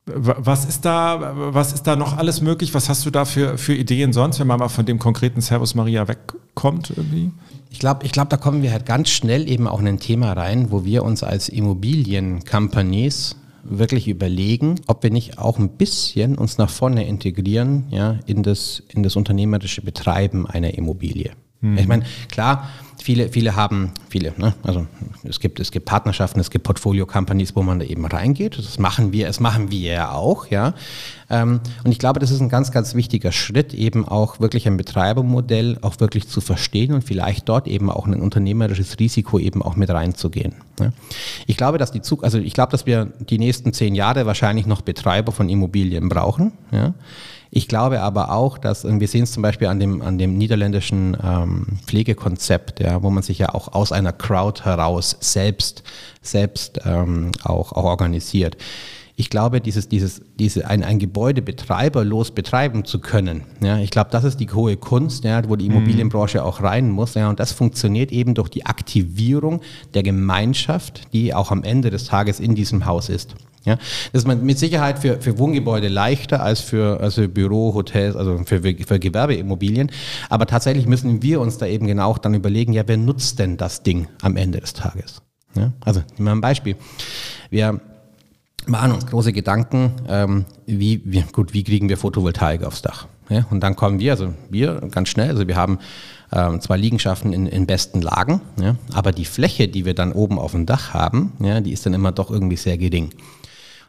was ist da, was ist da noch alles möglich? Was hast du da für, für Ideen sonst, wenn man mal von dem konkreten Servus Maria wegkommt irgendwie? Ich glaube, ich glaub, da kommen wir halt ganz schnell eben auch in ein Thema rein, wo wir uns als Immobiliencompanies wirklich überlegen, ob wir nicht auch ein bisschen uns nach vorne integrieren ja, in, das, in das unternehmerische Betreiben einer Immobilie. Mhm. Ich meine, klar, viele, viele haben, viele, ne? also es gibt, es gibt Partnerschaften, es gibt Portfolio-Companies, wo man da eben reingeht. Das machen wir, das machen wir ja auch, ja. Ähm, und ich glaube, das ist ein ganz, ganz wichtiger Schritt, eben auch wirklich ein Betreibermodell auch wirklich zu verstehen und vielleicht dort eben auch ein unternehmerisches Risiko eben auch mit reinzugehen. Ja. Ich glaube, dass die Zug, also ich glaube, dass wir die nächsten zehn Jahre wahrscheinlich noch Betreiber von Immobilien brauchen, ja. Ich glaube aber auch, dass, wir sehen es zum Beispiel an dem, an dem niederländischen ähm, Pflegekonzept, ja, wo man sich ja auch aus einer Crowd heraus selbst, selbst ähm, auch, auch organisiert. Ich glaube, dieses, dieses, diese, ein, ein Gebäude betreiberlos betreiben zu können, ja, ich glaube, das ist die hohe Kunst, ja, wo die mhm. Immobilienbranche auch rein muss. Ja, und das funktioniert eben durch die Aktivierung der Gemeinschaft, die auch am Ende des Tages in diesem Haus ist. Ja, das ist mit Sicherheit für, für Wohngebäude leichter als für also Büro, Hotels, also für, für Gewerbeimmobilien. Aber tatsächlich müssen wir uns da eben genau dann überlegen, ja, wer nutzt denn das Ding am Ende des Tages? Ja, also, nehmen wir ein Beispiel. Wir machen uns große Gedanken, ähm, wie, wie, gut, wie kriegen wir Photovoltaik aufs Dach? Ja, und dann kommen wir, also wir ganz schnell, also wir haben ähm, zwei Liegenschaften in, in besten Lagen, ja, aber die Fläche, die wir dann oben auf dem Dach haben, ja, die ist dann immer doch irgendwie sehr gering.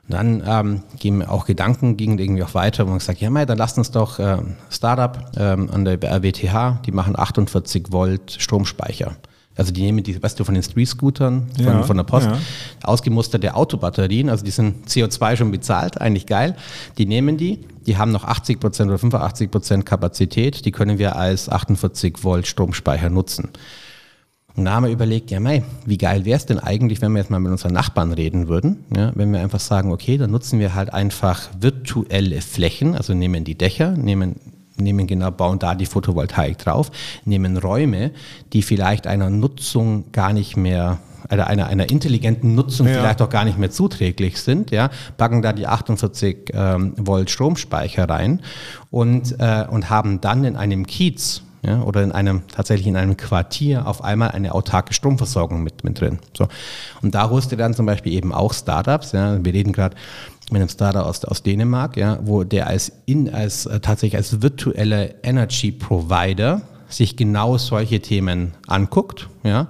Dann ähm, gehen auch Gedanken, gingen irgendwie auch weiter, wo man gesagt, ja, mei, dann lasst uns doch äh, Startup ähm, an der RWTH, die machen 48 Volt Stromspeicher. Also die nehmen die, weißt du, von den Street-Scootern, von, ja, von, der Post, ja. ausgemusterte Autobatterien, also die sind CO2 schon bezahlt, eigentlich geil. Die nehmen die, die haben noch 80% oder 85% Kapazität, die können wir als 48 Volt Stromspeicher nutzen. Und da haben wir überlegt, ja mei, wie geil wäre es denn eigentlich, wenn wir jetzt mal mit unseren Nachbarn reden würden, ja, wenn wir einfach sagen, okay, dann nutzen wir halt einfach virtuelle Flächen, also nehmen die Dächer, nehmen nehmen genau, bauen da die Photovoltaik drauf, nehmen Räume, die vielleicht einer Nutzung gar nicht mehr einer, einer, einer intelligenten Nutzung ja. vielleicht auch gar nicht mehr zuträglich sind, ja, packen da die 48 ähm, Volt Stromspeicher rein und, äh, und haben dann in einem Kiez ja, oder in einem tatsächlich in einem Quartier auf einmal eine autarke Stromversorgung mit, mit drin. So. Und da holst du dann zum Beispiel eben auch Startups, ja, wir reden gerade mit einem Startup aus, aus Dänemark, ja, wo der als, in, als äh, tatsächlich als virtuelle Energy Provider sich genau solche Themen anguckt, ja,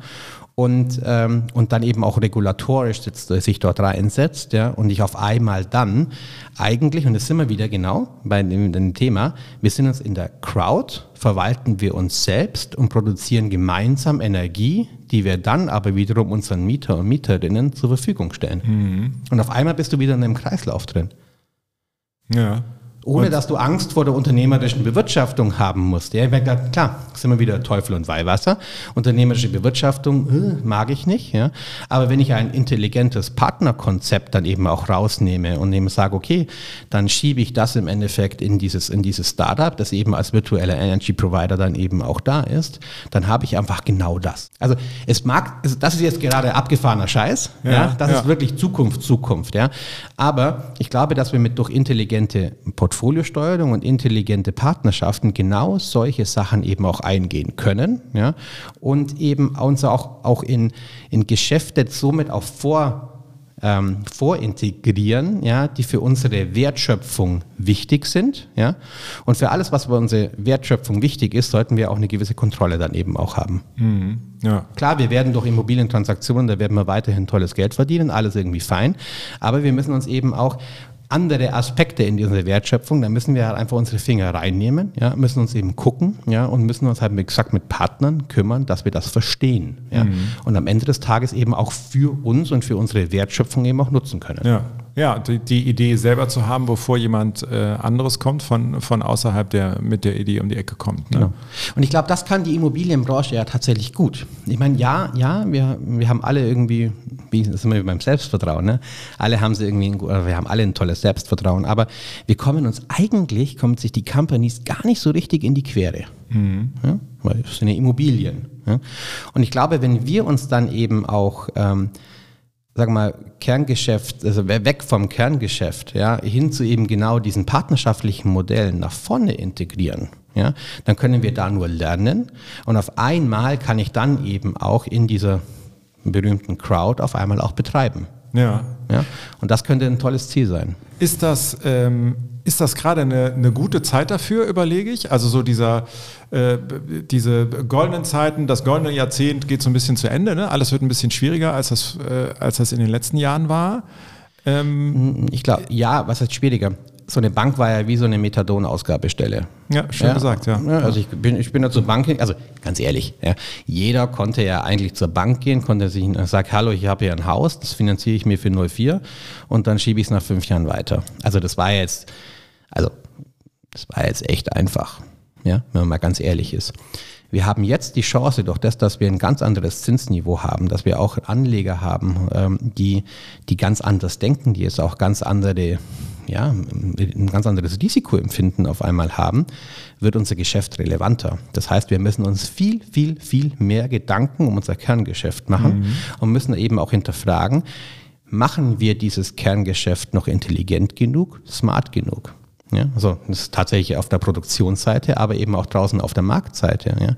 und, ähm, und dann eben auch regulatorisch sitzt, sich dort reinsetzt ja, und ich auf einmal dann eigentlich, und das sind wir wieder genau bei dem, dem Thema, wir sind uns in der Crowd, verwalten wir uns selbst und produzieren gemeinsam Energie, die wir dann aber wiederum unseren Mieter und Mieterinnen zur Verfügung stellen. Mhm. Und auf einmal bist du wieder in einem Kreislauf drin. Ja. Ohne und dass du Angst vor der unternehmerischen Bewirtschaftung haben musst. Ja, klar, sind wir wieder Teufel und Weihwasser. Unternehmerische Bewirtschaftung äh, mag ich nicht. Ja. Aber wenn ich ein intelligentes Partnerkonzept dann eben auch rausnehme und eben sage, okay, dann schiebe ich das im Endeffekt in dieses, in dieses Startup, das eben als virtueller Energy Provider dann eben auch da ist, dann habe ich einfach genau das. Also es mag, das ist jetzt gerade abgefahrener Scheiß. Ja, ja das ja. ist wirklich Zukunft, Zukunft. Ja. Aber ich glaube, dass wir mit durch intelligente Portfoliosteuerung und intelligente Partnerschaften genau solche Sachen eben auch eingehen können ja, und eben uns auch, auch in, in Geschäfte somit auch vor ähm, vorintegrieren, ja, die für unsere Wertschöpfung wichtig sind. Ja. Und für alles, was für unsere Wertschöpfung wichtig ist, sollten wir auch eine gewisse Kontrolle dann eben auch haben. Mhm. Ja. Klar, wir werden durch Immobilientransaktionen, da werden wir weiterhin tolles Geld verdienen, alles irgendwie fein. Aber wir müssen uns eben auch andere Aspekte in dieser Wertschöpfung, da müssen wir halt einfach unsere Finger reinnehmen, ja, müssen uns eben gucken, ja, und müssen uns halt, wie gesagt, mit Partnern kümmern, dass wir das verstehen, ja, mhm. und am Ende des Tages eben auch für uns und für unsere Wertschöpfung eben auch nutzen können. Ja. Ja, die, die, Idee selber zu haben, bevor jemand äh, anderes kommt, von, von außerhalb, der mit der Idee um die Ecke kommt. Ne? Genau. Und ich glaube, das kann die Immobilienbranche ja tatsächlich gut. Ich meine, ja, ja, wir, wir haben alle irgendwie, wie das sind wir beim Selbstvertrauen, ne? Alle haben sie irgendwie, oder wir haben alle ein tolles Selbstvertrauen, aber wir kommen uns eigentlich, kommen sich die Companies gar nicht so richtig in die Quere. Mhm. Ja? Weil es sind ja Immobilien. Ja? Und ich glaube, wenn wir uns dann eben auch ähm, sag mal, Kerngeschäft, also weg vom Kerngeschäft, ja, hin zu eben genau diesen partnerschaftlichen Modellen nach vorne integrieren, ja, dann können wir da nur lernen und auf einmal kann ich dann eben auch in dieser berühmten Crowd auf einmal auch betreiben. Ja. ja. Und das könnte ein tolles Ziel sein. Ist das, ähm, ist das gerade eine, eine gute Zeit dafür, überlege ich? Also so dieser, äh, diese goldenen Zeiten, das goldene Jahrzehnt geht so ein bisschen zu Ende. Ne? Alles wird ein bisschen schwieriger, als das, äh, als das in den letzten Jahren war. Ähm, ich glaube, ja, was heißt schwieriger? so eine Bank war ja wie so eine Methadon-Ausgabestelle. Ja, schön ja. gesagt, ja. ja. Also ich bin, ich bin da zur Bank, also ganz ehrlich, ja, jeder konnte ja eigentlich zur Bank gehen, konnte sich sagen, hallo, ich habe hier ein Haus, das finanziere ich mir für 04 und dann schiebe ich es nach fünf Jahren weiter. Also das war jetzt, also das war jetzt echt einfach, ja, wenn man mal ganz ehrlich ist. Wir haben jetzt die Chance, durch das, dass wir ein ganz anderes Zinsniveau haben, dass wir auch Anleger haben, ähm, die, die ganz anders denken, die jetzt auch ganz andere ja, ein ganz anderes Risikoempfinden auf einmal haben, wird unser Geschäft relevanter. Das heißt, wir müssen uns viel, viel, viel mehr Gedanken um unser Kerngeschäft machen mhm. und müssen eben auch hinterfragen, machen wir dieses Kerngeschäft noch intelligent genug, smart genug? Ja, also das ist tatsächlich auf der Produktionsseite, aber eben auch draußen auf der Marktseite. Ja.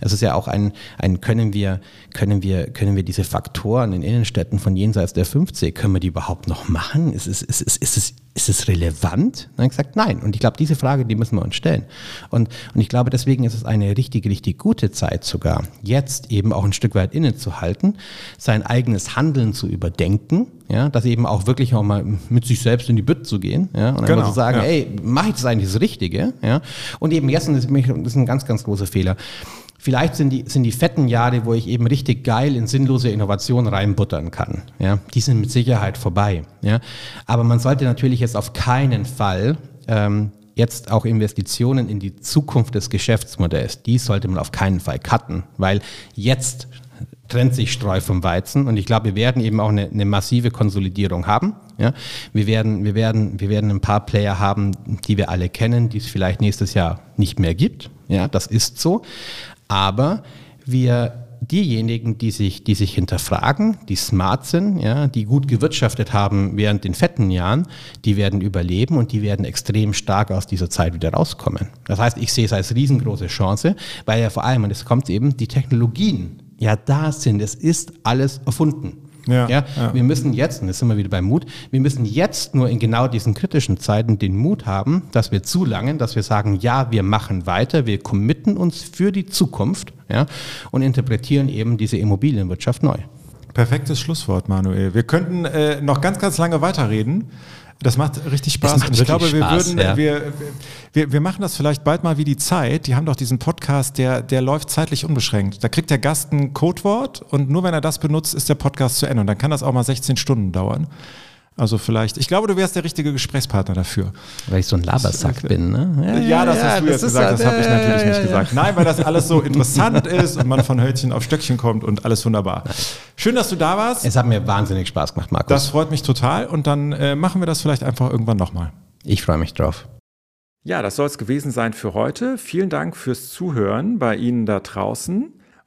Es ist ja auch ein, ein können wir, können wir, können wir diese Faktoren in Innenstädten von jenseits der 50, können wir die überhaupt noch machen? Ist es, ist es, ist es, ist es relevant? Dann habe ich gesagt, nein. Und ich glaube, diese Frage, die müssen wir uns stellen. Und, und ich glaube, deswegen ist es eine richtig, richtig gute Zeit sogar, jetzt eben auch ein Stück weit innezuhalten, sein eigenes Handeln zu überdenken, ja, dass eben auch wirklich auch mal mit sich selbst in die Bütt zu gehen, ja, und genau, zu sagen, ja. ey, mache ich das eigentlich das Richtige, ja, und eben jetzt, das ist ein ganz, ganz großer Fehler, Vielleicht sind die, sind die fetten Jahre, wo ich eben richtig geil in sinnlose Innovationen reinbuttern kann. Ja, die sind mit Sicherheit vorbei. Ja, aber man sollte natürlich jetzt auf keinen Fall ähm, jetzt auch Investitionen in die Zukunft des Geschäftsmodells, die sollte man auf keinen Fall cutten, weil jetzt trennt sich Streu vom Weizen und ich glaube, wir werden eben auch eine, eine massive Konsolidierung haben. Ja? Wir, werden, wir, werden, wir werden ein paar Player haben, die wir alle kennen, die es vielleicht nächstes Jahr nicht mehr gibt. Ja, das ist so. Aber wir diejenigen, die sich, die sich hinterfragen, die smart sind, ja, die gut gewirtschaftet haben während den fetten Jahren, die werden überleben und die werden extrem stark aus dieser Zeit wieder rauskommen. Das heißt, ich sehe es als riesengroße Chance, weil ja vor allem, und es kommt eben, die Technologien ja da sind. Es ist alles erfunden. Ja, ja, Wir müssen jetzt, und jetzt sind wir wieder beim Mut, wir müssen jetzt nur in genau diesen kritischen Zeiten den Mut haben, dass wir zulangen, dass wir sagen, ja, wir machen weiter, wir committen uns für die Zukunft ja, und interpretieren eben diese Immobilienwirtschaft neu. Perfektes Schlusswort, Manuel. Wir könnten äh, noch ganz, ganz lange weiterreden. Das macht richtig Spaß. Macht und ich glaube, wir Spaß, würden, ja. wir, wir, wir machen das vielleicht bald mal wie die Zeit. Die haben doch diesen Podcast, der, der läuft zeitlich unbeschränkt. Da kriegt der Gast ein Codewort und nur wenn er das benutzt, ist der Podcast zu Ende. Und dann kann das auch mal 16 Stunden dauern. Also vielleicht, ich glaube, du wärst der richtige Gesprächspartner dafür. Weil ich so ein Labersack das, bin, ne? Ja, ja das ja, hast du das jetzt gesagt, das habe ich natürlich ja, nicht gesagt. Nein, weil das alles so interessant ist und man von Hölzchen auf Stöckchen kommt und alles wunderbar. Schön, dass du da warst. Es hat mir wahnsinnig Spaß gemacht, Markus. Das freut mich total und dann äh, machen wir das vielleicht einfach irgendwann nochmal. Ich freue mich drauf. Ja, das soll es gewesen sein für heute. Vielen Dank fürs Zuhören bei Ihnen da draußen.